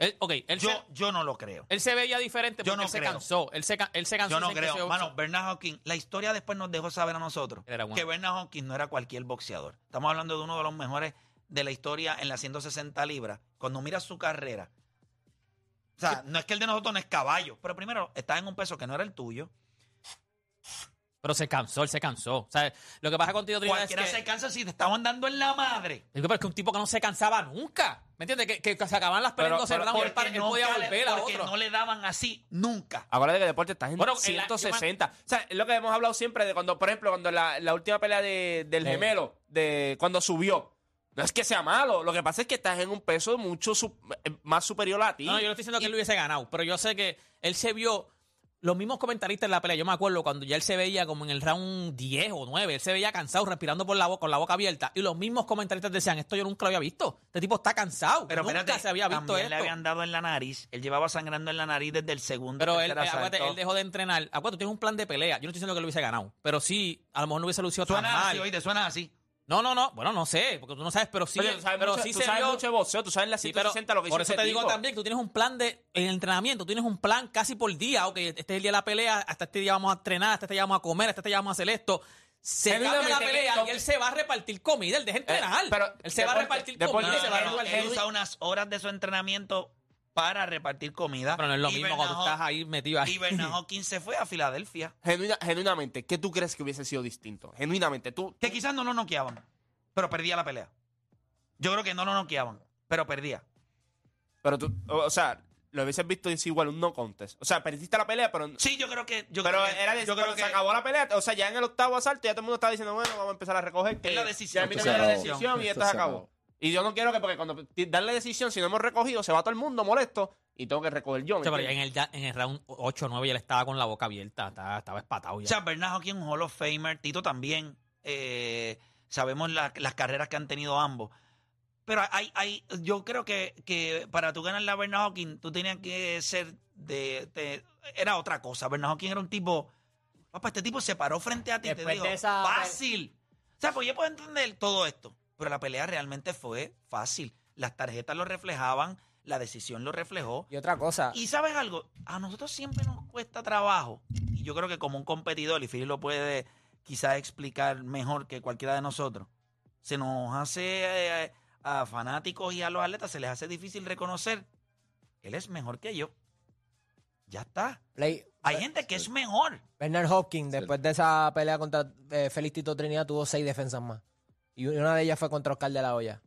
Él- Yo, se, yo no lo creo. él se veía diferente Yo porque no él se creo. cansó. Él se, él se cansó. Yo no se creo. empezó- Mano, Bernard Hopkins, la historia después nos dejó saber a nosotros Era bueno. que Bernard Hopkins no era cualquier boxeador. Estamos hablando de uno de los mejores de la historia en las 160 libras. Cuando miras su carrera, o sea, no es que el de nosotros no es caballo, pero primero, estás en un peso que no era el tuyo. Pero se cansó, él se cansó. O sea, lo que pasa contigo, Trinidad, es Cualquiera que... se cansa si te estaban dando en la madre. Es pero es que un tipo que no se cansaba nunca. ¿Me entiendes? Que, que se acababan las peleas Pero- en 12 pero- rounds y él, Porque, par- él no, podía volver a porque otro. no le daban así nunca. Acuérdate que deporte estás en Bueno, en la- 160. O sea, es lo que hemos hablado siempre de cuando, por ejemplo, cuando la, la última pelea de- del Eh. gemelo, de cuando subió. No es que sea malo, lo que pasa es que estás en un peso mucho su- eh, más superior a ti. No, yo no estoy diciendo que él lo hubiese ganado, pero yo sé que él se vio. Los mismos comentaristas en la pelea, yo me acuerdo cuando ya él se veía como en el round 10 o 9, él se veía cansado, respirando por la boca, con la boca abierta. Y los mismos comentaristas decían, esto yo nunca lo había visto. Este tipo está cansado. Pero nunca espérate, se había visto también esto. le habían dado en la nariz. Él llevaba sangrando en la nariz desde el segundo Pero él, eh, acuérdate, él dejó de entrenar. Acuérdate, tú tienes un plan de pelea. Yo no estoy diciendo que lo hubiese ganado, pero sí, a lo mejor no hubiese lucido tan Suena mal. así, oíste, suena así. No, no, no. Bueno, no sé, porque tú no sabes, pero sí, Oye, tú sabes, pero mucho, sí tú se sabes vio- mucho de boxeo, tú sabes la Sí, pero 160 lo que por eso te ese digo tipo. también que tú tienes un plan de en entrenamiento, tú tienes un plan casi por día, ok, este es el día de la pelea, hasta este día vamos a entrenar, hasta este día vamos a comer, hasta este día vamos a hacer esto. Se cambia la pelea que- y él se va a repartir comida, él deja entrenar. Eh, pero él se va a repartir deporte- comida y se va a él usa unas horas de su entrenamiento para repartir comida. Pero no es lo Y mismo cuando estás ahí metido ahí. Y Bernard Hopkins se fue a Filadelfia. Genuina- genuinamente, ¿qué tú crees que hubiese sido distinto? Genuinamente, tú. Que quizás no lo noqueaban, pero perdía la pelea. Yo creo que no lo noqueaban, pero perdía. Pero tú, o, o sea, lo hubieses visto es igual un no contest. O sea, perdiste la pelea, pero. Sí, yo creo que. Yo pero creo que, era de, yo creo que se acabó la pelea. O sea, ya en el octavo asalto ya todo el mundo estaba diciendo, bueno, vamos a empezar a recoger. Que Es la decisión. Ya mira, la decisión y esto se acabó. Y yo no quiero que, porque cuando darle decisión, si no hemos recogido, se va todo el mundo molesto y tengo que recoger yo. ¿me Sí, pero en el, ya- en el round 8 o 9 ya él estaba con la boca abierta, estaba, estaba espatado O ya. sea, Bernard Hopkins un Hall of Famer, Tito también. eh, sabemos la- las carreras que han tenido ambos. Pero hay, hay, yo creo que, que para tú ganar la Bernard Hawking, tú tenías que ser de, de- Era otra cosa. Bernard Hawking era un tipo. Papá, este tipo se paró frente a ti y te dijo, esa- fácil. O sea, pues yo puedo entender todo esto. Pero la pelea realmente fue fácil. Las tarjetas lo reflejaban, la decisión lo reflejó. Y otra cosa, Y sabes algo, a nosotros siempre nos cuesta trabajo, y yo creo que como un competidor, y Philly lo puede quizás explicar mejor que cualquiera de nosotros, se nos hace eh, a fanáticos y a los atletas, se les hace difícil reconocer, él es mejor que yo. Ya está. Play, Hay gente que es mejor. Bernard Hopkins, después de esa pelea contra eh, Félix Tito Trinidad, tuvo seis defensas más. Y una de ellas fue contra Oscar de la Hoya.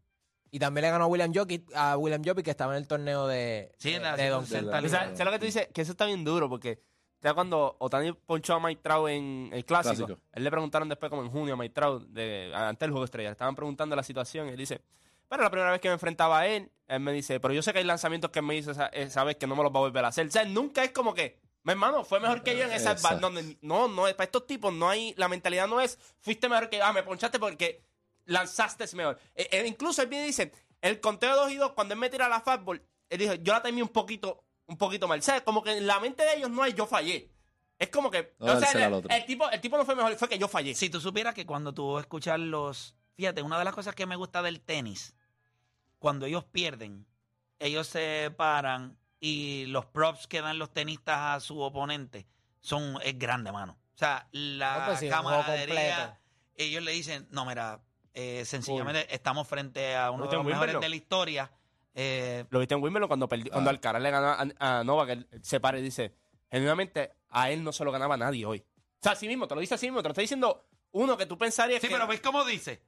Y también le ganó a William Jokic, a William Jokic que estaba en el torneo de, Sí, en la de Don 160 Center. O libras. sea, ¿Sabes lo que tú dices? Que eso está bien duro porque ya cuando Otani ponchó a Mike Trout en el clásico, Clásico. él le preguntaron después como en junio a Mike Trout de, ante el juego estrella, estaban preguntando la situación y él dice, pero la primera vez que me enfrentaba a él, él me dice, pero yo sé que hay lanzamientos que me hizo esa, esa vez que no me los va a volver a hacer. O sea, nunca es como que, mi hermano, fue mejor que yo en esa donde No, no, para estos tipos no hay, la mentalidad no es, fuiste mejor que yo, ah, me ponchaste porque lanzaste mejor. Eh, eh, incluso él viene y dice, el conteo de 2 y 2, cuando él me tira la fastball, él dijo, yo la terminé un poquito, un poquito mal. O sea, como que en la mente de ellos no hay yo fallé. Es como que, No o sea, dársela el, tipo, el tipo no fue mejor, fue que yo fallé. Si tú supieras que cuando tú escuchas los... Fíjate, una de las cosas que me gusta del tenis, cuando ellos pierden, ellos se paran y los props que dan los tenistas a su oponente son es grande, mano. O sea, la No, pues sí, camaradería, ellos le dicen, no, mira, eh, sencillamente estamos frente a uno de ¿Viste los mejores Wimbledon? de la historia. Eh, Lo viste en Wimbledon cuando, perdi- cuando Alcaraz le ganó a, a Novak, él se para y dice, genuinamente, a él no se lo ganaba nadie hoy. O sea, así mismo, te lo dice así mismo, te lo está diciendo uno que tú pensarías sí, que... pero ¿ves cómo dice?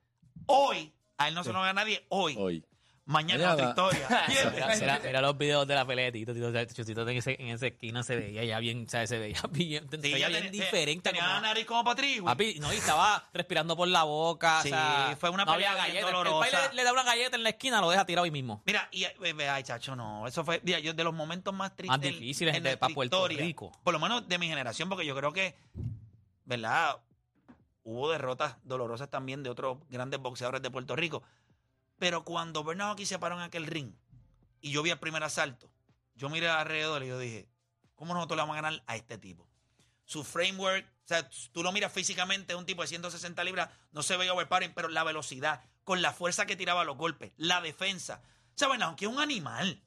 Hoy, a él no se lo gana nadie, hoy. Hoy. Mañana otra historia. Mira, mira- mira los videos de la pelea de Tito. Tito, o sea, Tito en, ese, en esa esquina se veía ya bien, o sea, se veía bien, se Sí, veía ya bien ten- diferente. Tenía como- la nariz como Patrick. Papi, no, y estaba respirando por la boca. Sí, o sea, fue una no había pelea bien galleta. El dolorosa. país le, le da una galleta en la esquina, lo deja tirado ahí mismo. Mira, y eh, ay, chacho, no. Eso fue mira, yo, de los momentos más tristes Más difíciles en de- nuestra pa' Puerto historia, Rico. Por lo menos de mi generación, porque yo creo que, ¿verdad? Hubo derrotas dolorosas también de otros grandes boxeadores de Puerto Rico. Pero cuando Bernardo aquí se paró en aquel ring y yo vi el primer asalto, yo miré alrededor y yo dije, ¿cómo nosotros le vamos a ganar a este tipo? Su framework, o sea, tú lo miras físicamente, un tipo de 160 libras, no se veía overpowering, pero la velocidad, con la fuerza que tiraba los golpes, la defensa. O sea, Bernardo, es un animal.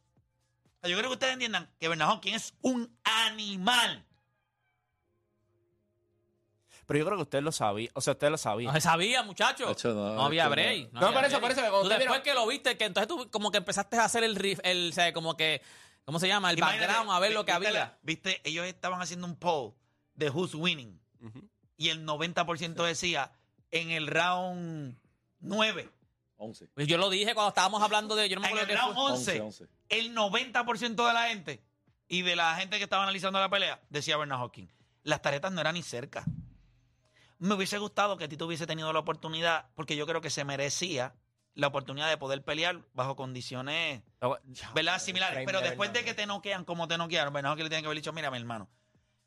Yo creo que ustedes entiendan que Bernardo, ¿quién es un animal? Pero yo creo que ustedes lo sabían, o sea, ustedes lo sabían. No se sabía, muchachos. No, No, había no. break. No, había por eso, break. por eso que cuando Tú usted después mira- que lo viste, que entonces tú como que empezaste a hacer el riff, el, o sea, como que, ¿cómo se llama? El Imagínate, background, a ver lo que ¿viste había. la- Viste, ellos estaban haciendo un poll de who's winning Ujú. y el 90% decía en el round 9, 11. Pues yo lo dije cuando estábamos hablando de, yo no me en acuerdo el qué round fue. 11, 11. el 90% de la gente y de la gente que estaba analizando la pelea decía Bernard Hawking. Las tarjetas no eran ni cerca. Me hubiese gustado que Tito hubiese tenido la oportunidad, porque yo creo que se merecía la oportunidad de poder pelear bajo condiciones ¿verdad? Similares. Pero de después de que te noquean como te noquearon, Bernardo que le tiene que haber dicho, mira, mi hermano,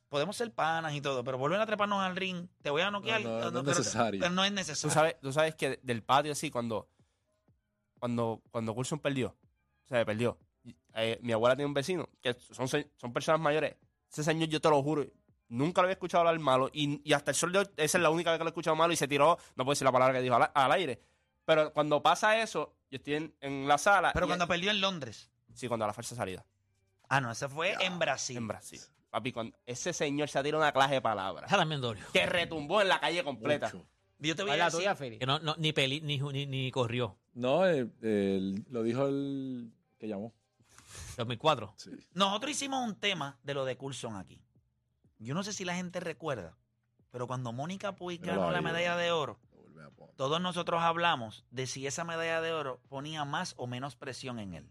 podemos ser panas y todo, pero volver a treparnos al ring, te voy a noquear. No, no, no es necesario. pero no es Tú necesario. sabes, tú sabes que del patio así, cuando cuando, cuando Coulson perdió, o sea, perdió, eh, mi abuela tiene un vecino, que son, son personas mayores. Ese señor, yo te lo juro, nunca lo había escuchado hablar malo. Y, y hasta el sol de hoy, esa es la única vez que lo he escuchado malo y se tiró, no puedo decir la palabra que dijo al, al aire. Pero cuando pasa eso, yo estoy en, en la sala. Pero cuando perdió en Londres. Sí, cuando a la falsa salida. Ah, no, ese fue en Brasil. En Brasil. Papi, cuando ese señor se ha tirado una clase de palabras. Que retumbó en la calle completa. Mucho. Yo te voy ¿Cuál a es tuya, decir? Que no, no, ni, peli, ni, ni, ni corrió. No, eh, el- lo dijo el que llamó. 2004. Sí. nosotros hicimos un tema de lo de Coulson aquí. Yo no sé si la gente recuerda, pero cuando Mónica Puig ganó la medalla de oro, todos nosotros hablamos de si esa medalla de oro ponía más o menos presión en él.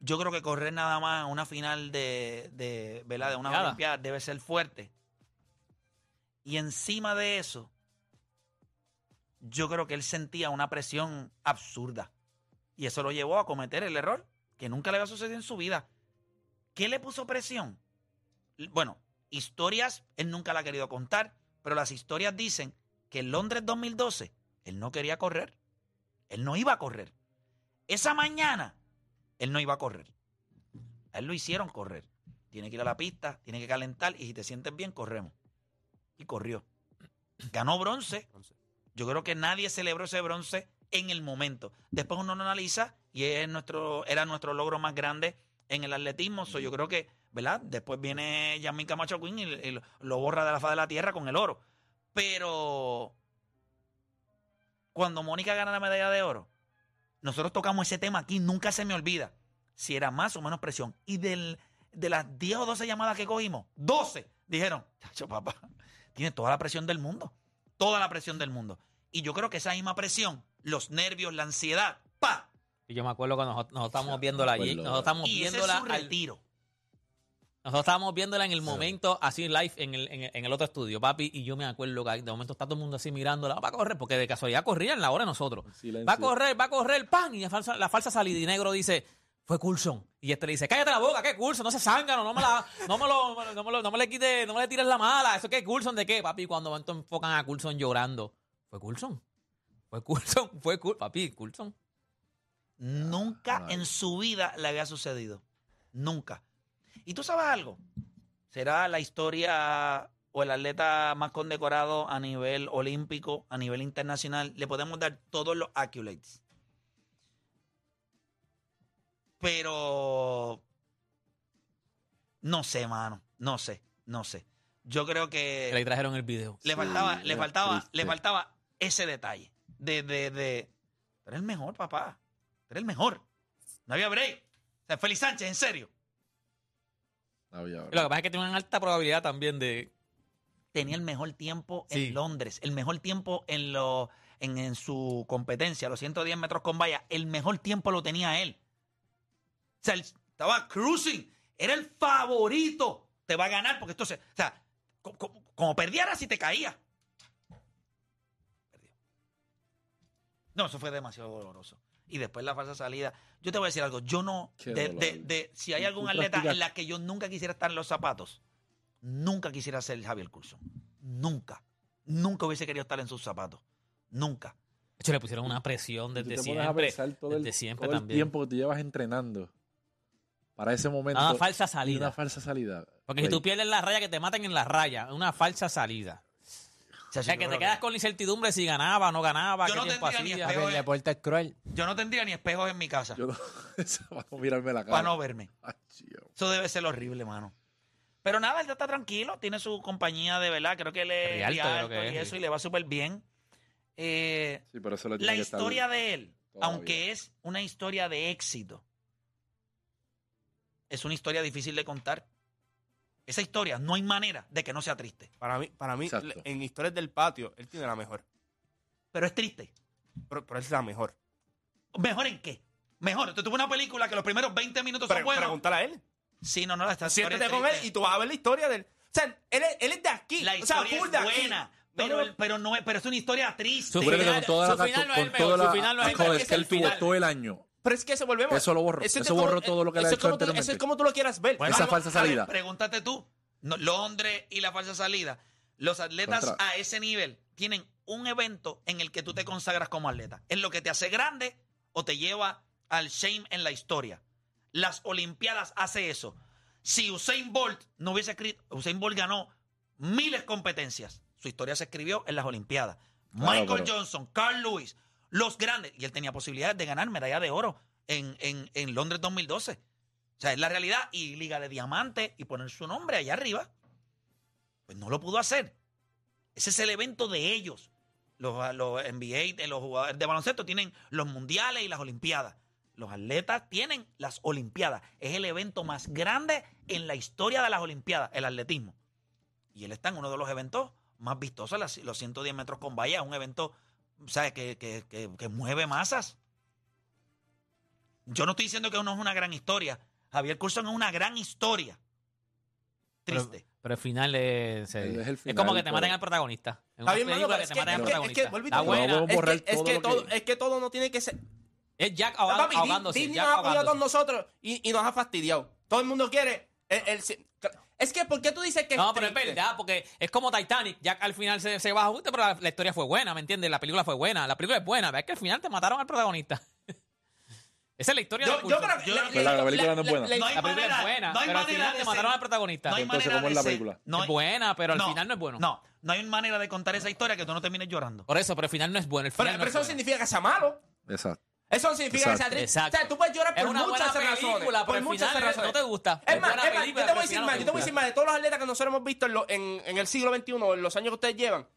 Yo creo que correr nada más una final de, de, ¿verdad? de una Olimpiada. Olimpiada debe ser fuerte. Y encima de eso, yo creo que él sentía una presión absurda. Y eso lo llevó a cometer el error que nunca le había sucedido en su vida. ¿Qué le puso presión? Bueno, historias él nunca la ha querido contar, pero las historias dicen que en Londres 2012 Él no quería correr. Él no iba a correr. Esa mañana, él no iba a correr. A él lo hicieron correr. Tiene que ir a la pista, tiene que calentar y si te sientes bien, corremos. Y corrió. Ganó bronce. Yo creo que nadie celebró ese bronce en el momento. Después uno lo analiza y es nuestro, era nuestro logro más grande en el atletismo. So, yo creo que, ¿verdad? Después viene Yasmin Camacho Queen y, lo borra de la faz de la tierra con el oro. Pero cuando Mónica gana la medalla de oro, nosotros tocamos ese tema aquí, nunca se me olvida si era más o menos presión. Y del, de las 10 o 12 llamadas que cogimos, 12 dijeron, chacho papá, tiene toda la presión del mundo, toda la presión del mundo. Y yo creo que esa misma presión, los nervios, la ansiedad, pa, Y yo me acuerdo cuando nosotros, nosotros estábamos viéndola allí. Nosotros estábamos y ese es viéndola. su al- retiro. nosotros estábamos viéndola en el momento, así live, en el, en, el- en el otro estudio, papi. Y yo me acuerdo que de momento está todo el mundo así mirándola. Va a correr, porque de casualidad corría en la hora de nosotros. Silencio. Va a correr, va a correr, pan. Y la falsa, la falsa salida. Y negro dice, fue Coulson. Y este le dice, cállate la boca, ¿qué Coulson? No se zángano, no me la, no me lo, no me lo- no me le quites, no me le tires la mala. ¿Eso qué Coulson de qué? Papi, cuando enfocan a Coulson llorando. Fue Coulson. Fue Coulson, fue Coulson. Papi, Coulson. Nunca en su vida le había sucedido. Nunca. ¿Y tú sabes algo? Será la historia o el atleta más condecorado a nivel olímpico, a nivel internacional. Le podemos dar todos los accolades. Pero no sé, mano. No sé, no sé. Yo creo Que le trajeron el video. le faltaba, le faltaba, triste. le faltaba ese detalle. De, de, de. Eres el mejor, papá. Tú eres el mejor. No había break. O sea, Félix Sánchez, en serio. No había- Lo que pasa es que tiene una alta probabilidad también de. Tenía el mejor tiempo Sí. en Londres. El mejor tiempo en, lo, en, en su competencia, los 110 metros con valla. El mejor tiempo lo tenía él. O sea, él estaba cruising. Era el favorito. Te va a ganar porque entonces, o sea, co- co- como, perdiera si te caía. No, eso fue demasiado doloroso. Y después la falsa salida. Yo te voy a decir algo. Yo no. De, de- de- si hay algún atleta en la que yo nunca quisiera estar en los zapatos, nunca quisiera ser Javier Curso. Nunca. Nunca hubiese querido estar en sus zapatos. Nunca. De hecho, le pusieron una presión desde te pones a siempre. todo el, desde siempre todo el también. tiempo que tú llevas entrenando para ese momento. Una falsa y salida. Una falsa salida. Porque si Güey, tú pierdes la raya, que te maten en la raya. Una falsa salida. O sea, O sea, yo que te quedas con la incertidumbre si ganaba, no ganaba, Yo qué no tiempo tendría ni hacía. espejo. Papi, el deporte es cruel. yo no tendría ni espejos en mi casa Yo no. eso, Vamos a mirarme la cara. para no verme. Ay. Eso debe ser horrible, mano. Pero nada, él está tranquilo, tiene su compañía de verdad, creo que él es Rialto, Rialto creo que y es. eso, y le va súper bien. Eh, Sí, pero eso le tiene la que estar historia de él, todavía. aunque es una historia de éxito, es una historia difícil de contar. Esa historia no hay manera de que no sea triste, Para mí, para mí Exacto. en historias del patio, él tiene la mejor. pero es triste. Pero, pero él es la mejor. ¿Mejor en qué? Mejor. Te tuve una película que los primeros 20 minutos son Pre- buenos. pregúntale a él. Sí, no, no, esta historia Siéntate es con él y tú vas a ver la historia del. O sea, él es, él es de aquí. La o sea, historia full es de aquí. buena, No, pero, no, pero, no es, pero es una historia triste. Su final- con toda su la, final no es con el mejor, su la final no es el mejor, que él tuvo todo el año. Pero es que se volvemos. Eso lo borró. Ese es Eso como- borró todo lo que le ha eso es hecho como tú- Eso es como tú lo quieras ver. Bueno, Esa vamos, falsa ver, salida. pregúntate tú. No, Londres y la falsa salida. Los atletas Contra. a ese nivel tienen un evento en el que tú te consagras como atleta. Es lo que te hace grande o te lleva al shame en la historia. Las Olimpiadas hace eso. Si Usain Bolt no hubiese escrito, Usain Bolt ganó miles competencias. Su historia se escribió en las Olimpiadas. Claro, Michael pero- Johnson, Carl Lewis, los grandes. Y él tenía posibilidades de ganar medalla de oro en, en, en Londres 2012. O sea, es la realidad. Y Liga de Diamante y poner su nombre allá arriba. Pues no lo pudo hacer. Ese es el evento de ellos. Los, los NBA, de los jugadores de baloncesto tienen los mundiales y las olimpiadas. Los atletas tienen las olimpiadas. Es el evento más grande en la historia de las olimpiadas, el atletismo. Y él está en uno de los eventos más vistosos, los 110 metros con valla. Un evento, ¿sabes? Que, que, que, que mueve masas. Yo no estoy diciendo que no es una gran historia. Javier Curson es una gran historia. Pero, Triste. pero el final es. Es el es final, como que te pero- maten al protagonista. Una Está bien, mano, película pero que es te que, maten al es que- es protagonista. es que, es todo que lo que- todo, es que todo no tiene que ser. Es Jack ahogando- Papi, ahogándose. Disney Jack nos ha apoyado a todos nosotros y, y nos ha fastidiado. Todo el mundo quiere. El, el- Es que, ¿por qué tú dices que No, es pero es verdad, porque es como Titanic. Ya al final se, se baja justo, pero la, la historia fue buena, ¿me entiendes? La película fue buena. La película es buena. Es que al final te mataron al protagonista. Esa es la historia Yo, de yo creo que Yo la, creo que la película no es buena. No La película manera- es buena, no hay pero al final de te ser- mataron al protagonista. No hay Entonces, manera ¿cómo es la película? no hay- Es buena, pero al final no es bueno. No, no hay manera de contar esa historia que tú no termines llorando. Por eso, pero al final no es bueno. El Pero, final pero no eso no significa que sea malo. Exacto. Eso no significa que sea Exacto. triste. Exacto. O sea, tú puedes llorar Es por una muchas buena razones. película, por muchas final razones. no te gusta. Es Es más, es más, película, yo te voy a decir más, no yo te voy a decir más de todos los atletas que nosotros hemos visto en, lo- en, en el siglo XXI, en los años que ustedes llevan.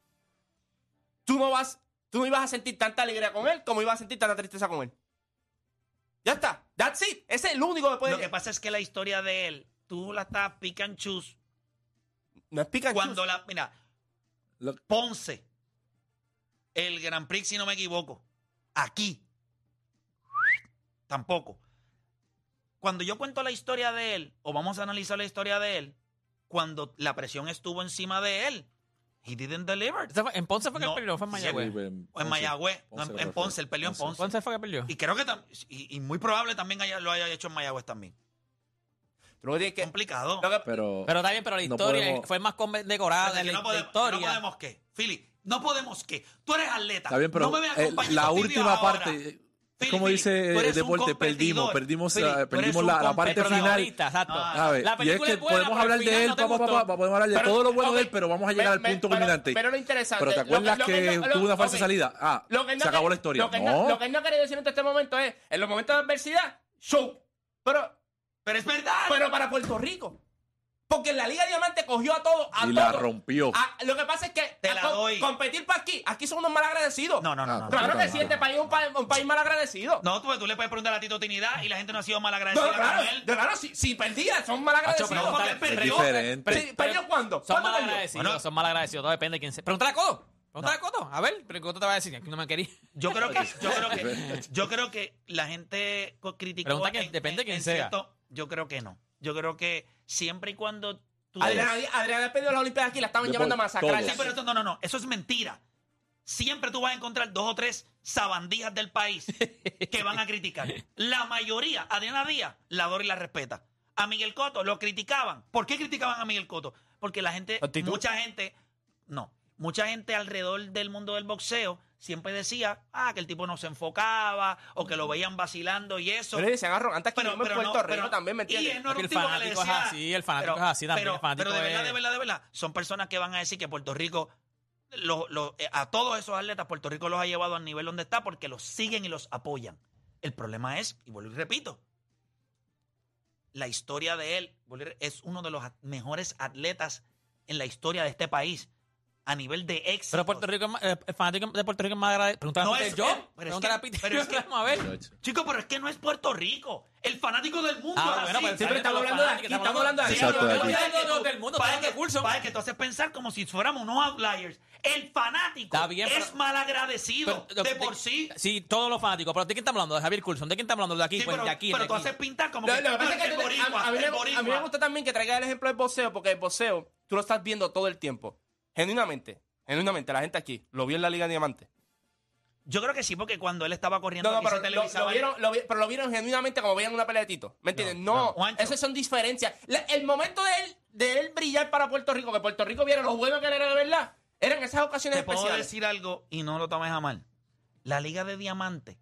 Tú no vas, tú no ibas a sentir tanta alegría con él como ibas a sentir tanta tristeza con él. Ya está. That's it. Ese es el único que puede Lo que pasa es que la historia de él, tú la estás pick and choose. No es pica Cuando la. Mira, Ponce, el Grand Prix, si no me equivoco. Aquí. Tampoco. Cuando yo cuento la historia de él, o vamos a analizar la historia de él, cuando la presión estuvo encima de él, he didn't deliver. ¿En Ponce fue que No, él peleó? ¿Fue en Mayagüez? Sí, en O en Ponce. Mayagüez, no, Ponce en, creo en. Ponce, él peleó en Ponce. Ponce. ¿Ponce fue que peleó? Y creo que y, y muy probable también haya- lo haya hecho en Mayagüez también. Tú lo que que- Complicado. lo que- Pero, Pero está bien, pero la No historia podemos- fue más que la, no, podemos, historia. que no podemos qué. Philly, no podemos qué. Tú eres atleta. está bien, pero no me veas eh, la última ahora. parte, es Philly, como dice eres un deporte, perdimos, perdimos, eh, eres perdimos la, la parte final. exacto. Ah, La y es que es buena, podemos hablar de él, no te pa, pa, pa, gustó. pa, podemos hablar de Pero- todo lo bueno de él, pero vamos a llegar me- al punto pero- culminante. Pero lo interesante. Pero te lo que- acuerdas lo que, lo- tuvo una falsa ok. salida. Ah, Lo que él no se acabó que- la historia. Lo que, él no. no, lo que él no quería decir en este momento es, en los momentos de adversidad, show. Pero, Pero es verdad. pero para Puerto Rico. Porque en la Liga Diamante cogió a todos, a y la todos. rompió. Ah, lo que pasa es que Te la doy. competir para aquí, aquí son unos malagradecidos. No, no, no. Ah, no, Claro no, que no, sí, no. este país es un, pa- un país malagradecido. No, tú, tú le puedes preguntar a Tito Trinidad y la gente no ha sido mal No, agradecida claro, con él. de claro, si, si perdía, son malagradecidos. Macho, No, porque pregúntale- él Es perdió. diferente. ¿Perdió cuándo? Son ¿Cuándo mal perdió? agradecidos, Bueno. son mal agradecidos. Todo depende de quién sea. Pregúntale a Coto. Pregúntale a Coto. A ver, pero Coto te va a decir. Aquí no me quería. Yo creo que, yo creo que, yo creo que la gente criticó. Pregunta que depende de quién sea. cierto- yo creo que no. Yo creo que siempre y cuando tú. Adriana, Adriana ha perdido las Olimpiadas aquí, la estaban llevando a masacrar. Sí, pero eso, no, no, no. Eso es mentira. Siempre tú vas a encontrar dos o tres sabandijas del país que van a criticar. La mayoría, Adriana Díaz, la adora y la respeta. A Miguel Coto lo criticaban. ¿Por qué criticaban a Miguel Coto? Porque la gente, Actitud. mucha gente, no, mucha gente alrededor del mundo del boxeo siempre decía, ah, que el tipo no se enfocaba o que lo veían vacilando y eso. Pero le decían arrogantes aquí Pero, en pero Puerto no, Rico pero- también, ¿me Y entiendes? él no era un el tipo que le fanático es así, el fanático pero- es así también, Pero, el fanático pero de verdad, es- de verdad, de verdad, son personas que van a decir que Puerto Rico, lo- lo- eh, a todos esos atletas, Puerto Rico los ha llevado al nivel donde está porque los siguen y los apoyan. El problema es, y vuelvo y repito, la historia de él y es uno de los mejores atletas en la historia de este país a nivel de éxito. Pero Puerto Rico, es más- eh, el fanático de Puerto Rico es más agradecido. Pregúntale No a Peter es- John. pero es que- a Peter pero es que- vamos a ver. Chico, pero es que no es Puerto Rico. El fanático del mundo. Ah, es bueno, así. pero Siempre estamos hablando de aquí, estamos hablando de aquí. De aquí. Para que Del mundo, para estamos que- de curso. para que tú haces pensar como si fuéramos unos outliers. El fanático bien, es pero- mal agradecido Pero, de por sí. Sí, todos los fanáticos. Pero ¿de quién estamos hablando? ¿De Javier Coulson? ¿De quién estamos hablando? ¿De aquí? Sí, pues pero, de aquí, pero de tú aquí. haces pintar como que es "Ah, que el boricua, a, a mí el boricua". a mí me gusta también que traiga el ejemplo del boxeo, porque el boxeo, tú lo estás viendo todo el tiempo. Genuinamente, genuinamente, la gente aquí lo vio en la Liga Diamante. Yo creo que sí, porque cuando él estaba corriendo No, no, aquí pero se lo, televisaba lo vieron, lo vi- pero lo vieron genuinamente como veían una pelea de Tito. ¿Me entiendes? No, Juancho. esas son diferencias. La- el momento de él, de él brillar para Puerto Rico, que Puerto Rico viera lo bueno que él era de verdad, eran esas ocasiones Te puedo especiales. decir algo y no lo tomes a mal. La Liga de Diamante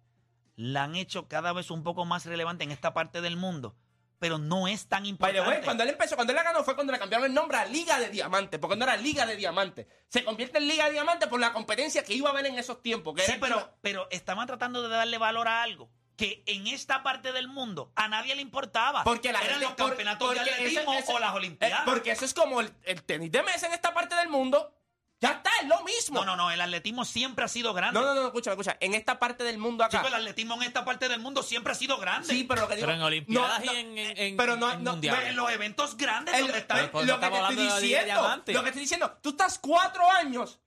la han hecho cada vez un poco más relevante en esta parte del mundo, pero no es tan importante. way, cuando él empezó, cuando él la ganó fue cuando le cambiaron el nombre a Liga de Diamante, porque no era Liga de Diamante. Se convierte en Liga de Diamante por la competencia que iba a haber en esos tiempos. Que Sí, era- pero, pero estaban tratando de darle valor a algo que en esta parte del mundo a nadie le importaba. Porque la Eran gente- los por- campeonatos de atletismo o las eh, olimpiadas. porque eso es como el, el tenis de mesa en esta parte del mundo. Ya está, es lo mismo. no, no, no, el atletismo siempre ha sido grande. No, no, no, escucha, escucha. En esta parte del mundo acá. Chico, el atletismo en esta parte del mundo siempre ha sido grande. sí, pero lo que digo. Pero en Olimpiadas no, y en, en, en- pero no- en no, mundiales. Pero en los eventos grandes El- donde está lo no que te estoy diciendo, lo que estoy diciendo, tú estás cuatro años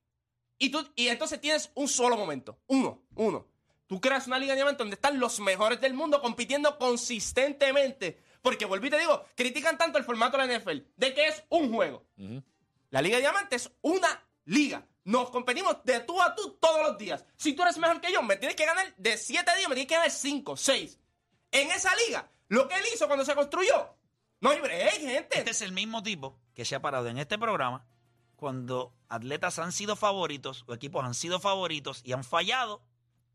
y tú y entonces tienes un solo momento, uno, uno. Tú creas una liga de diamante donde están los mejores del mundo compitiendo consistentemente, porque volví y te digo, critican tanto el formato de la NFL de que es un juego. La liga de diamante es una liga. Nos competimos de tú a tú todos los días. Si tú eres mejor que yo, me tienes que ganar de siete días, me tienes que ganar cinco, seis. En esa liga, lo que él hizo cuando se construyó, no hay break, gente. Este es el mismo tipo que se ha parado en este programa cuando atletas han sido favoritos o equipos han sido favoritos y han fallado,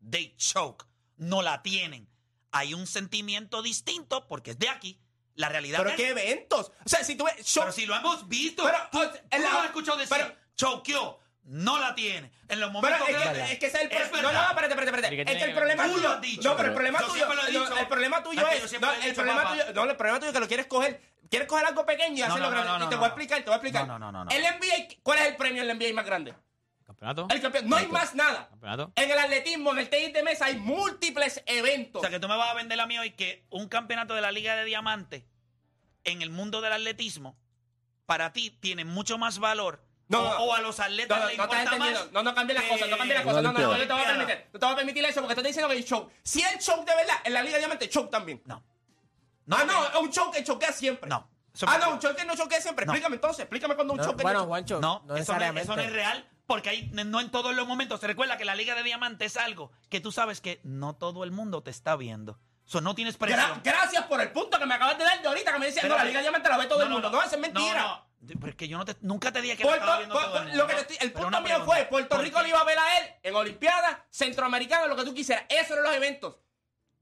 they choke, no la tienen. Hay un sentimiento distinto porque es de aquí. La realidad Pero es qué eventos. O sea, si tú ves. show- pero si lo hemos visto, Pero, tú, tú en la- lo has escuchado decir, pero- choqueó, no la tiene. En los Pero momentos es que, que, es que ese es el Es problema. No, no, espérate, espérate, espérate. ¿Y qué Es el problema Tú tuyo. lo has dicho, no, pero el problema yo tuyo. siempre lo he no, dicho. el problema tuyo Es no, el dicho, problema papá. tuyo. No, el problema tuyo es que lo quieres coger. Quieres coger algo pequeño y No, hacerlo no, no, grande. no, y te no, voy a explicar, te voy a explicar. No, no, no. El NBA, ¿cuál es el premio en el NBA más grande? ¿Campeonato? El campeón. No hay más nada. ¿Campeonato? En el atletismo, en el tenis de mesa, hay múltiples eventos. O sea, que tú me vas a vender a mí hoy que un campeonato de la Liga de Diamante en el mundo del atletismo para ti tiene mucho más valor No, o, no. o a los atletas No, no, le no estás importa entendiendo. más No, no cambien las que- cosas, no cambien las cosas. No, no, no, te voy a permitir. No te voy a permitir eso porque estás diciendo que hay show. Si el show de verdad, en la Liga de Diamante, show también. No. ah, no, es un show que choquea siempre. No. Ah, es no, un show que no choquea siempre. No. Explícame entonces, explícame cuando un No, show que bueno, no Juancho, No, no, eso, no es, eso no es real porque ahí no en todos los momentos. Se recuerda que la Liga de Diamante es algo que tú sabes que no todo el mundo te está viendo. Eso no tienes presión. Gra- gracias por el punto que me acabas de dar de ahorita que me decías, no, la. Liga de Diamante la ve todo el mundo. No, eso es mentira. Pero es que yo no te, nunca te dije que Puerto- estaba viendo todo el Pu- mundo. lo que te estoy- el Pero punto mío pregunta, fue, Puerto ¿por Rico lo iba a ver a él en Olimpiadas, Centroamericana, lo que tú quisieras. Esos eran los eventos.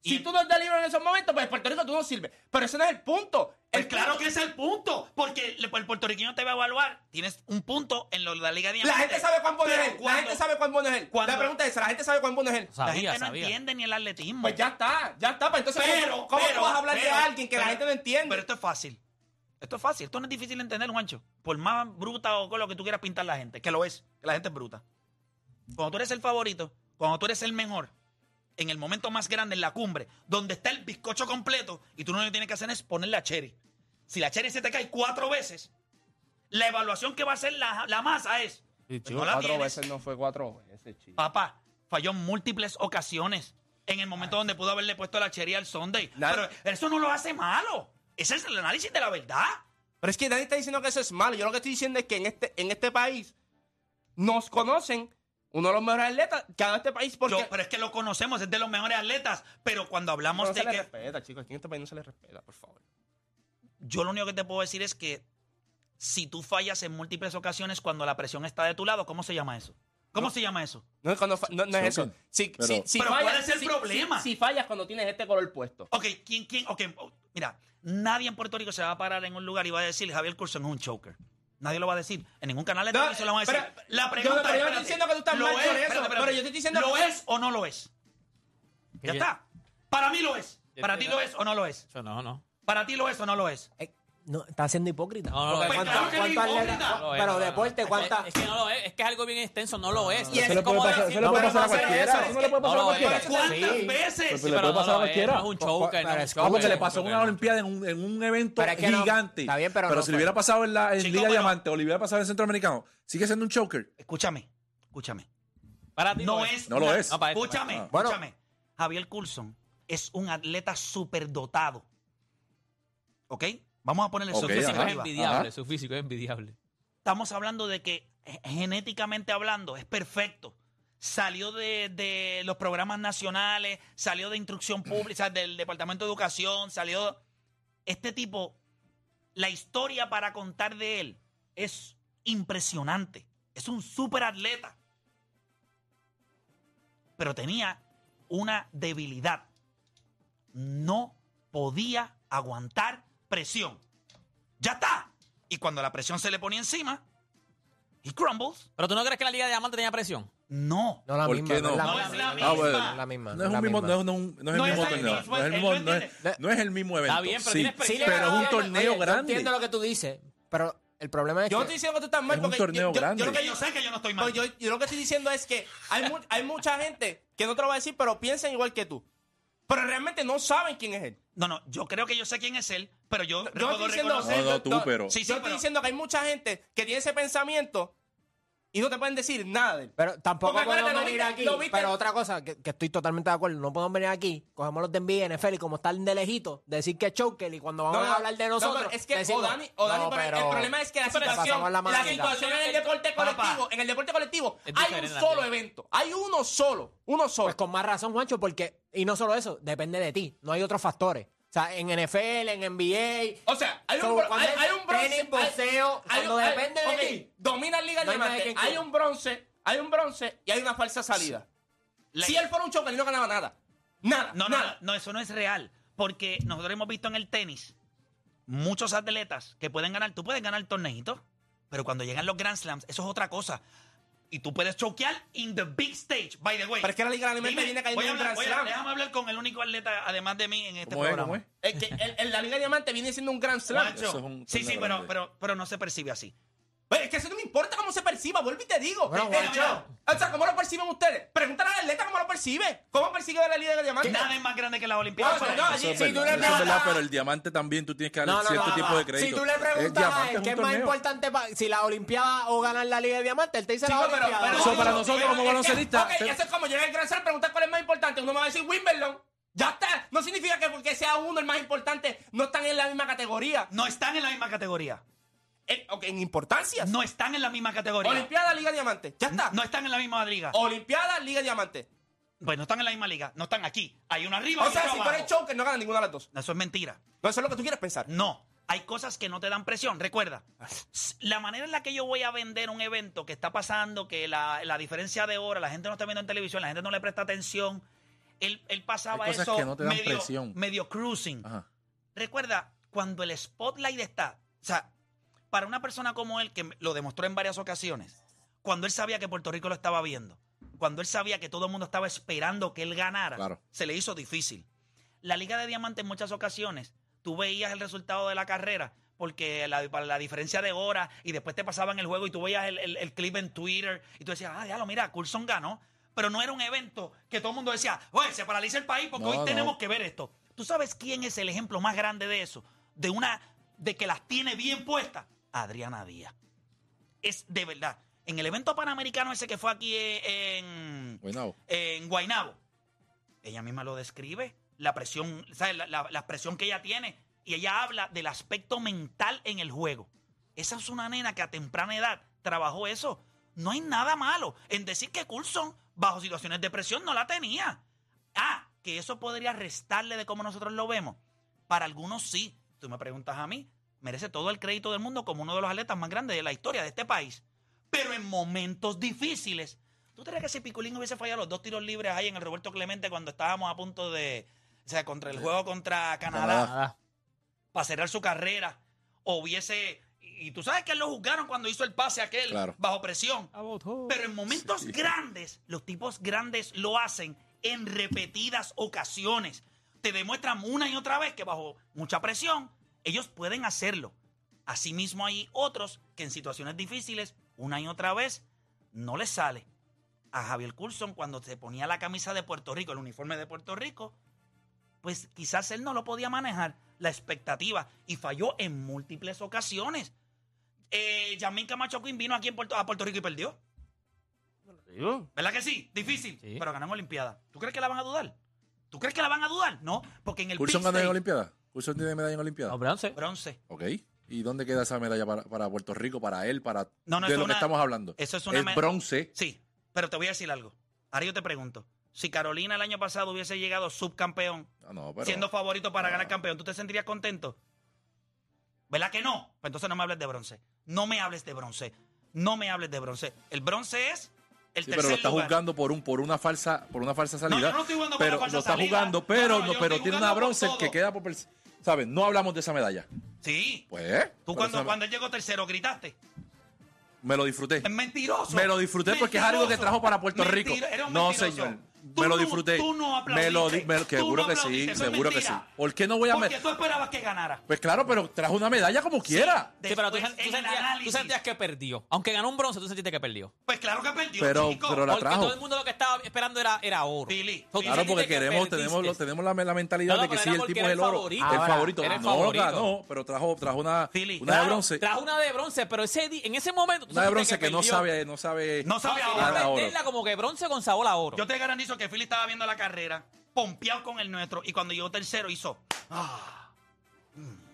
Si tú no estás libre en esos momentos, pues Puerto Rico tú no sirves. Pero ese no es el punto. Pues El claro punto- que es el punto, porque el, el puertorriqueño te va a evaluar. Tienes un punto en lo de la Liga de La gente sabe cuán bueno es él. La gente sabe cuán bueno es él. cuando- La pregunta es esa, la gente sabe cuán bueno es él. La Sabía, gente no sabía. entiende ni el atletismo. Pues ya está, ya está. Pues entonces, Pero, ¿cómo, cómo pero, tú vas a hablar de alguien que la gente no entiende? Pero esto es fácil. Esto es fácil. Esto no es difícil de entender, Juancho. Por más bruta o con lo que tú quieras pintar la gente, que lo es, que la gente es bruta. Cuando tú eres el favorito, cuando tú eres el mejor, en el momento más grande, en la cumbre, donde está el bizcocho completo, y tú no lo que tienes que hacer es poner la cherry. Si la cherry se te cae cuatro veces, la evaluación que va a hacer la, la masa es. pues no la tienes. no fue cuatro veces, chico. Papá, falló en múltiples ocasiones en el momento donde pudo haberle puesto la cherry al Sunday. Nada- Pero eso no lo hace malo. Ese es el análisis de la verdad. Pero es que nadie está diciendo que eso es malo. Yo lo que estoy diciendo es que en este, en este país nos conocen uno de los mejores atletas que ha dado este país porque... Yo- pero es que lo conocemos, es de los mejores atletas. Pero cuando hablamos no de se le que. respeta, chicos. Aquí en este país no se le respeta, por favor. Yo lo único que te puedo decir es que si tú fallas en múltiples ocasiones cuando la presión está de tu lado, ¿cómo se llama eso? ¿Cómo se llama eso? No, es cuando fa- no, no es eso. Si, Pero- si, si Pero fallas, ¿cuál es el si- problema? Si, si fallas cuando tienes este color puesto. Ok, ¿quién, quién? Ok, oh, mira, nadie en Puerto Rico se va a parar en un lugar y va a decir Javier Coulson es un choker. Nadie lo va a decir. En ningún canal de No, televisión lo van a decir. pero- la yo- pregunta pero yo no es, estoy espérate, diciendo que tú estás ¿lo mal es? por eso, Espérate, espérate. pero yo te estoy diciendo ¿Lo que- es o no lo es? Ya está. Para mí lo es. Yo Para ti lo es o no lo es. Eso no, no. Para ti lo es o no lo es. Eh, no, está siendo hipócrita. No, no lo Porque es. ¿cuánto- Pues claro que es hipócrita. No lo es, pero no, no, deporte, no. ¿cuánta? Es que no lo es, es que es algo bien extenso, no lo es. Y es le puede como pasar- decir- eso le puede No, pasar a pero no cualquiera, es eso no le puede pasar a No cualquiera. ¿Cuántas Sí. veces? Pero le pero puede no pasar a cualquiera. no es un choker, Pero no es choker, le pasó en una no. Olimpiada en un, en un evento Pero es que no- gigante. está bien, pero no si le hubiera pasado en la Liga pero- Diamante o le hubiera pasado en el Centroamericano, sigue siendo un choker. Escúchame, escúchame. Para ti No lo es. No lo es. No, Escúchame. Bueno. escúchame. Javier Coulson es un atleta superdotado. ¿Ok? Vamos a ponerle Ok, su Su físico es envidiable, Ajá. su físico es envidiable. Estamos hablando de que genéticamente hablando es perfecto. Salió de, de los programas nacionales, salió de instrucción pública, del Departamento de Educación, salió... Este tipo, la historia para contar de él es impresionante. Es un super atleta. Pero tenía una debilidad. No podía aguantar presión. Ya está. Y cuando la presión se le ponía encima, he crumbles. Pero tú no crees que la Liga de Diamante tenía presión? No. No la ¿Por misma. qué no? es la No misma. es la Ah, misma. bueno. No es la misma. No es, la un mismo, no, es un- no es el mismo torneo. No es el mismo, no es- no es el mismo evento. Está bien, pero sí, tiene experiencia. pero es un Oye, torneo yo grande. entiendo lo que tú dices, pero el problema es Yo no que... estoy diciendo que tú estás mal Es un porque torneo yo, yo- yo grande. lo que yo sé que yo no estoy mal. Pues yo, yo lo que estoy diciendo es que hay, mu- hay mucha gente que no te lo va a decir, pero piensan igual que tú. Pero realmente no saben quién es él. No, no, yo creo que yo sé quién es él, pero yo Yo puedo estoy diciendo, reconocer- No, no, tú, pero- Sí, sí, yo estoy pero- diciendo que hay mucha gente que tiene ese pensamiento y no te pueden decir nada de él. Pero tampoco Porque acuérdate, podemos lo venir viste- aquí. lo viste- Pero otra cosa, que, que estoy totalmente de acuerdo, no podemos venir aquí, cogemos los de NBA, NFL y como están de lejito, decir que es choker y cuando vamos a hablar de no, nosotros. pero es que, decimos, o Dani, o Dani, no, pero el- pero- problema es que la pero situación, pasamos la situación en el deporte Papá. colectivo, en el deporte colectivo, Es hay un diferente solo también. evento, hay uno solo, uno solo. Pues con más razón, Juancho, porque, y no solo eso, depende de ti, no hay otros factores. Sea, en NFL, en NBA. O sea, hay un, So, bro- cuando hay, un bronce. tenis, hay- cuando hay- depende de ti. Domina Liga No hay un bronce, hay un bronce y hay una falsa salida. La- Si él fuera un choker, él no ganaba nada. Nada. No, no, nada. no, no, eso no es real. Porque nosotros hemos visto en el tenis muchos atletas que pueden ganar. Tú puedes ganar torneitos, pero cuando llegan los Grand Slams, eso es otra cosa. Y tú puedes choquear in the big stage, by the way. Pero es que la Liga de Alimentos Dime, viene cayendo voy a en Grand voy a- Slam. Déjame hablar con el único atleta, además de mí, en este ¿Cómo es? programa. ¿Cómo es? Es que el- el- la Liga Diamante viene siendo un Grand Slam. Eso es un sí, sí, torneo pero, grande. pero, pero no se percibe así. Pero es que eso no me importa cómo se perciba, vuelvo y te digo. Bueno, Eh, O sea, ¿cómo lo perciben ustedes? Pregúntale al atleta cómo lo percibe. ¿Cómo percibe la Liga de Diamante? Nada es más grande que la Olimpiada. No, no, Eso es si verdad, tú le eso es verdad, preguntas- pero el diamante también tú tienes que darle No, no, cierto no, tipo de crédito. Si tú le El preguntas a él qué es más torneo. importante, pa- si la Olimpiada o ganar la Liga de Diamante, él te dice Chico, la pero- Olimpiada. pero- Eso para no, nosotros pero como es que- baloncelistas, Ok, eso es como llegar al Grand Slam, preguntar cuál es más importante. Uno me va a decir Wimbledon. Ya está. No significa que porque sea uno el más importante, no están en la misma categoría. No están en la misma categoría. En, en importancia. No están en la misma categoría. Olimpiada, Liga Diamante. Ya está. No están en la misma liga. Olimpiada, Liga Diamante. Pues no están en la misma liga. No están aquí. Hay una arriba O y sea, si tú abajo. eres choker, no ganas ninguna de las dos. No, Eso es mentira. No, eso es lo que tú quieres pensar. No. Hay cosas que no te dan presión. Recuerda, la manera en la que yo voy a vender un evento que está pasando, que la, la diferencia de hora, la gente no está viendo en televisión, la gente no le presta atención. Él, él pasaba Hay cosas eso que no te dan medio, presión. medio cruising. Ajá. Recuerda, cuando el spotlight está, o sea, para una persona como él, que lo demostró en varias ocasiones, cuando él sabía que Puerto Rico lo estaba viendo, cuando él sabía que todo el mundo estaba esperando que él ganara, Claro. se le hizo difícil. La Liga de Diamante en muchas ocasiones, tú veías el resultado de la carrera, porque la, para la diferencia de hora, y después te pasaban el juego y tú veías el, el- el clip en Twitter, y tú decías, ah, diablo, mira, Coulson ganó. Pero no era un evento que todo el mundo decía, oye, se paraliza el país porque No, hoy no. tenemos que ver esto. ¿Tú sabes quién es el ejemplo más grande de eso? De una, de que las tiene bien puestas. Adriana Díaz. Es de verdad. En el evento panamericano ese que fue aquí eh, en, Guaynabo. en Guaynabo, ella misma lo describe, la presión, ¿sabes? La, la- la presión que ella tiene. Y ella habla del aspecto mental en el juego. Esa es una nena que a temprana edad trabajó eso. No hay nada malo en decir que Coulson, bajo situaciones de presión, no la tenía. Ah, que eso podría restarle de cómo nosotros lo vemos. Para algunos sí. Tú me preguntas a mí, merece todo el crédito del mundo como uno de los atletas más grandes de la historia de este país. Pero en momentos difíciles, ¿tú te crees que si Piculín hubiese fallado los dos tiros libres ahí en el Roberto Clemente cuando estábamos a punto de, o sea, contra el juego contra Canadá, Canadá. para cerrar su carrera, o hubiese, y tú sabes que él lo juzgaron cuando hizo el pase aquel Claro. bajo presión. Pero en momentos Sí. grandes, los tipos grandes lo hacen en repetidas ocasiones. Te demuestran una y otra vez que bajo mucha presión, ellos pueden hacerlo. Asimismo hay otros que en situaciones difíciles, una y otra vez, no les sale. A Javier Coulson, cuando se ponía la camisa de Puerto Rico, el uniforme de Puerto Rico, pues quizás él no lo podía manejar, la expectativa, y falló en múltiples ocasiones. Eh, Yamín Camacho Quinn vino aquí en Puerto- a Puerto Rico y perdió. ¿Verdad que sí? Difícil. Sí. Pero ganamos Olimpiada. ¿Tú crees que la van a dudar? ¿Tú crees que la van a dudar? No, porque en el ¿Coulson ganó en Olimpiada? ¿Coulson tiene medalla en Olimpiada? No, bronce. bronce. Ok. ¿Y dónde queda esa medalla para, para Puerto Rico, para él, para No, no, de lo que estamos hablando? eso es una me- bronce. Sí, pero te voy a decir algo. Ahora yo te pregunto. Si Carolina el año pasado hubiese llegado subcampeón, Ah, no, pero, siendo favorito para ganar campeón, ¿tú te sentirías contento? ¿Verdad que no? Pues entonces no me hables de bronce. No me hables de bronce. No me hables de bronce. El bronce es el Sí, tercer pero lo está lugar. jugando por un por una falsa por una falsa No, salida. yo no estoy jugando por pero una falsa lo está salida. jugando, pero No, no, no, pero tiene una bronce que queda por ¿sabes? No hablamos de esa medalla. Sí. Pues, Tú cuando, cuando él llegó tercero gritaste. me lo disfruté. Es mentiroso. Me lo disfruté porque es algo que trajo para Puerto Rico. Mentiro- No, mentiroso. señor. Tú me lo no- disfruté. Tú no me lo di- aplaudiste. me- Tú seguro no que sí, aplaudiste. Eso seguro que sí. ¿Por qué no voy a Porque me- tú esperabas que ganara. Pues claro, pero trajo una medalla como quiera. Sí, Sí, pero tú, sentías, tú sentías que perdió. Aunque ganó un bronce, tú sentiste que perdió. Pues claro que perdió, Pero- chico. pero la Porque trajo. todo el mundo lo que estaba esperando era, era oro. Claro, porque que queremos, tenemos, lo- tenemos la, la mentalidad No, no, de que sí, el tipo es el el oro. favorito. el favorito. no, favorito. ganó, pero trajo, trajo una, de bronce. Trajo una de bronce, pero ese en ese momento. Una de bronce que, no sabe, no sabe. No sabe No, quería oro. como que bronce con sabor a oro. Yo te garantizo que Philly estaba viendo la carrera, pompeado con el nuestro, y cuando llegó tercero hizo. "Ah, mm".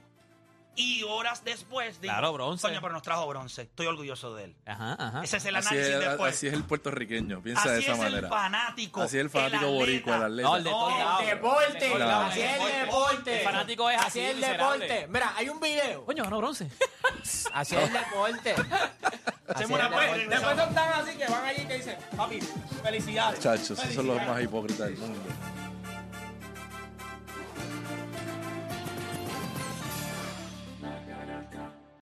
Y horas después Claro, bronce. coño, pero nos trajo bronce. Estoy orgulloso de él. Ajá, ajá. Ese es el Así análisis es, después. así es el puertorriqueño, piensa Así de esa es manera. el fanático. Así es el fanático atleta. boricua, el atleta. No, el de todos No, lados. El deporte, lados. así es el deporte. El fanático es así, es el miserable. deporte. Mira, hay un video. Coño, ganó bronce. Así es el deporte. Así es una el deporte. Después son tan así que van allí y te dicen, papi, felicidades. Muchachos, esos son los más hipócritas del mundo.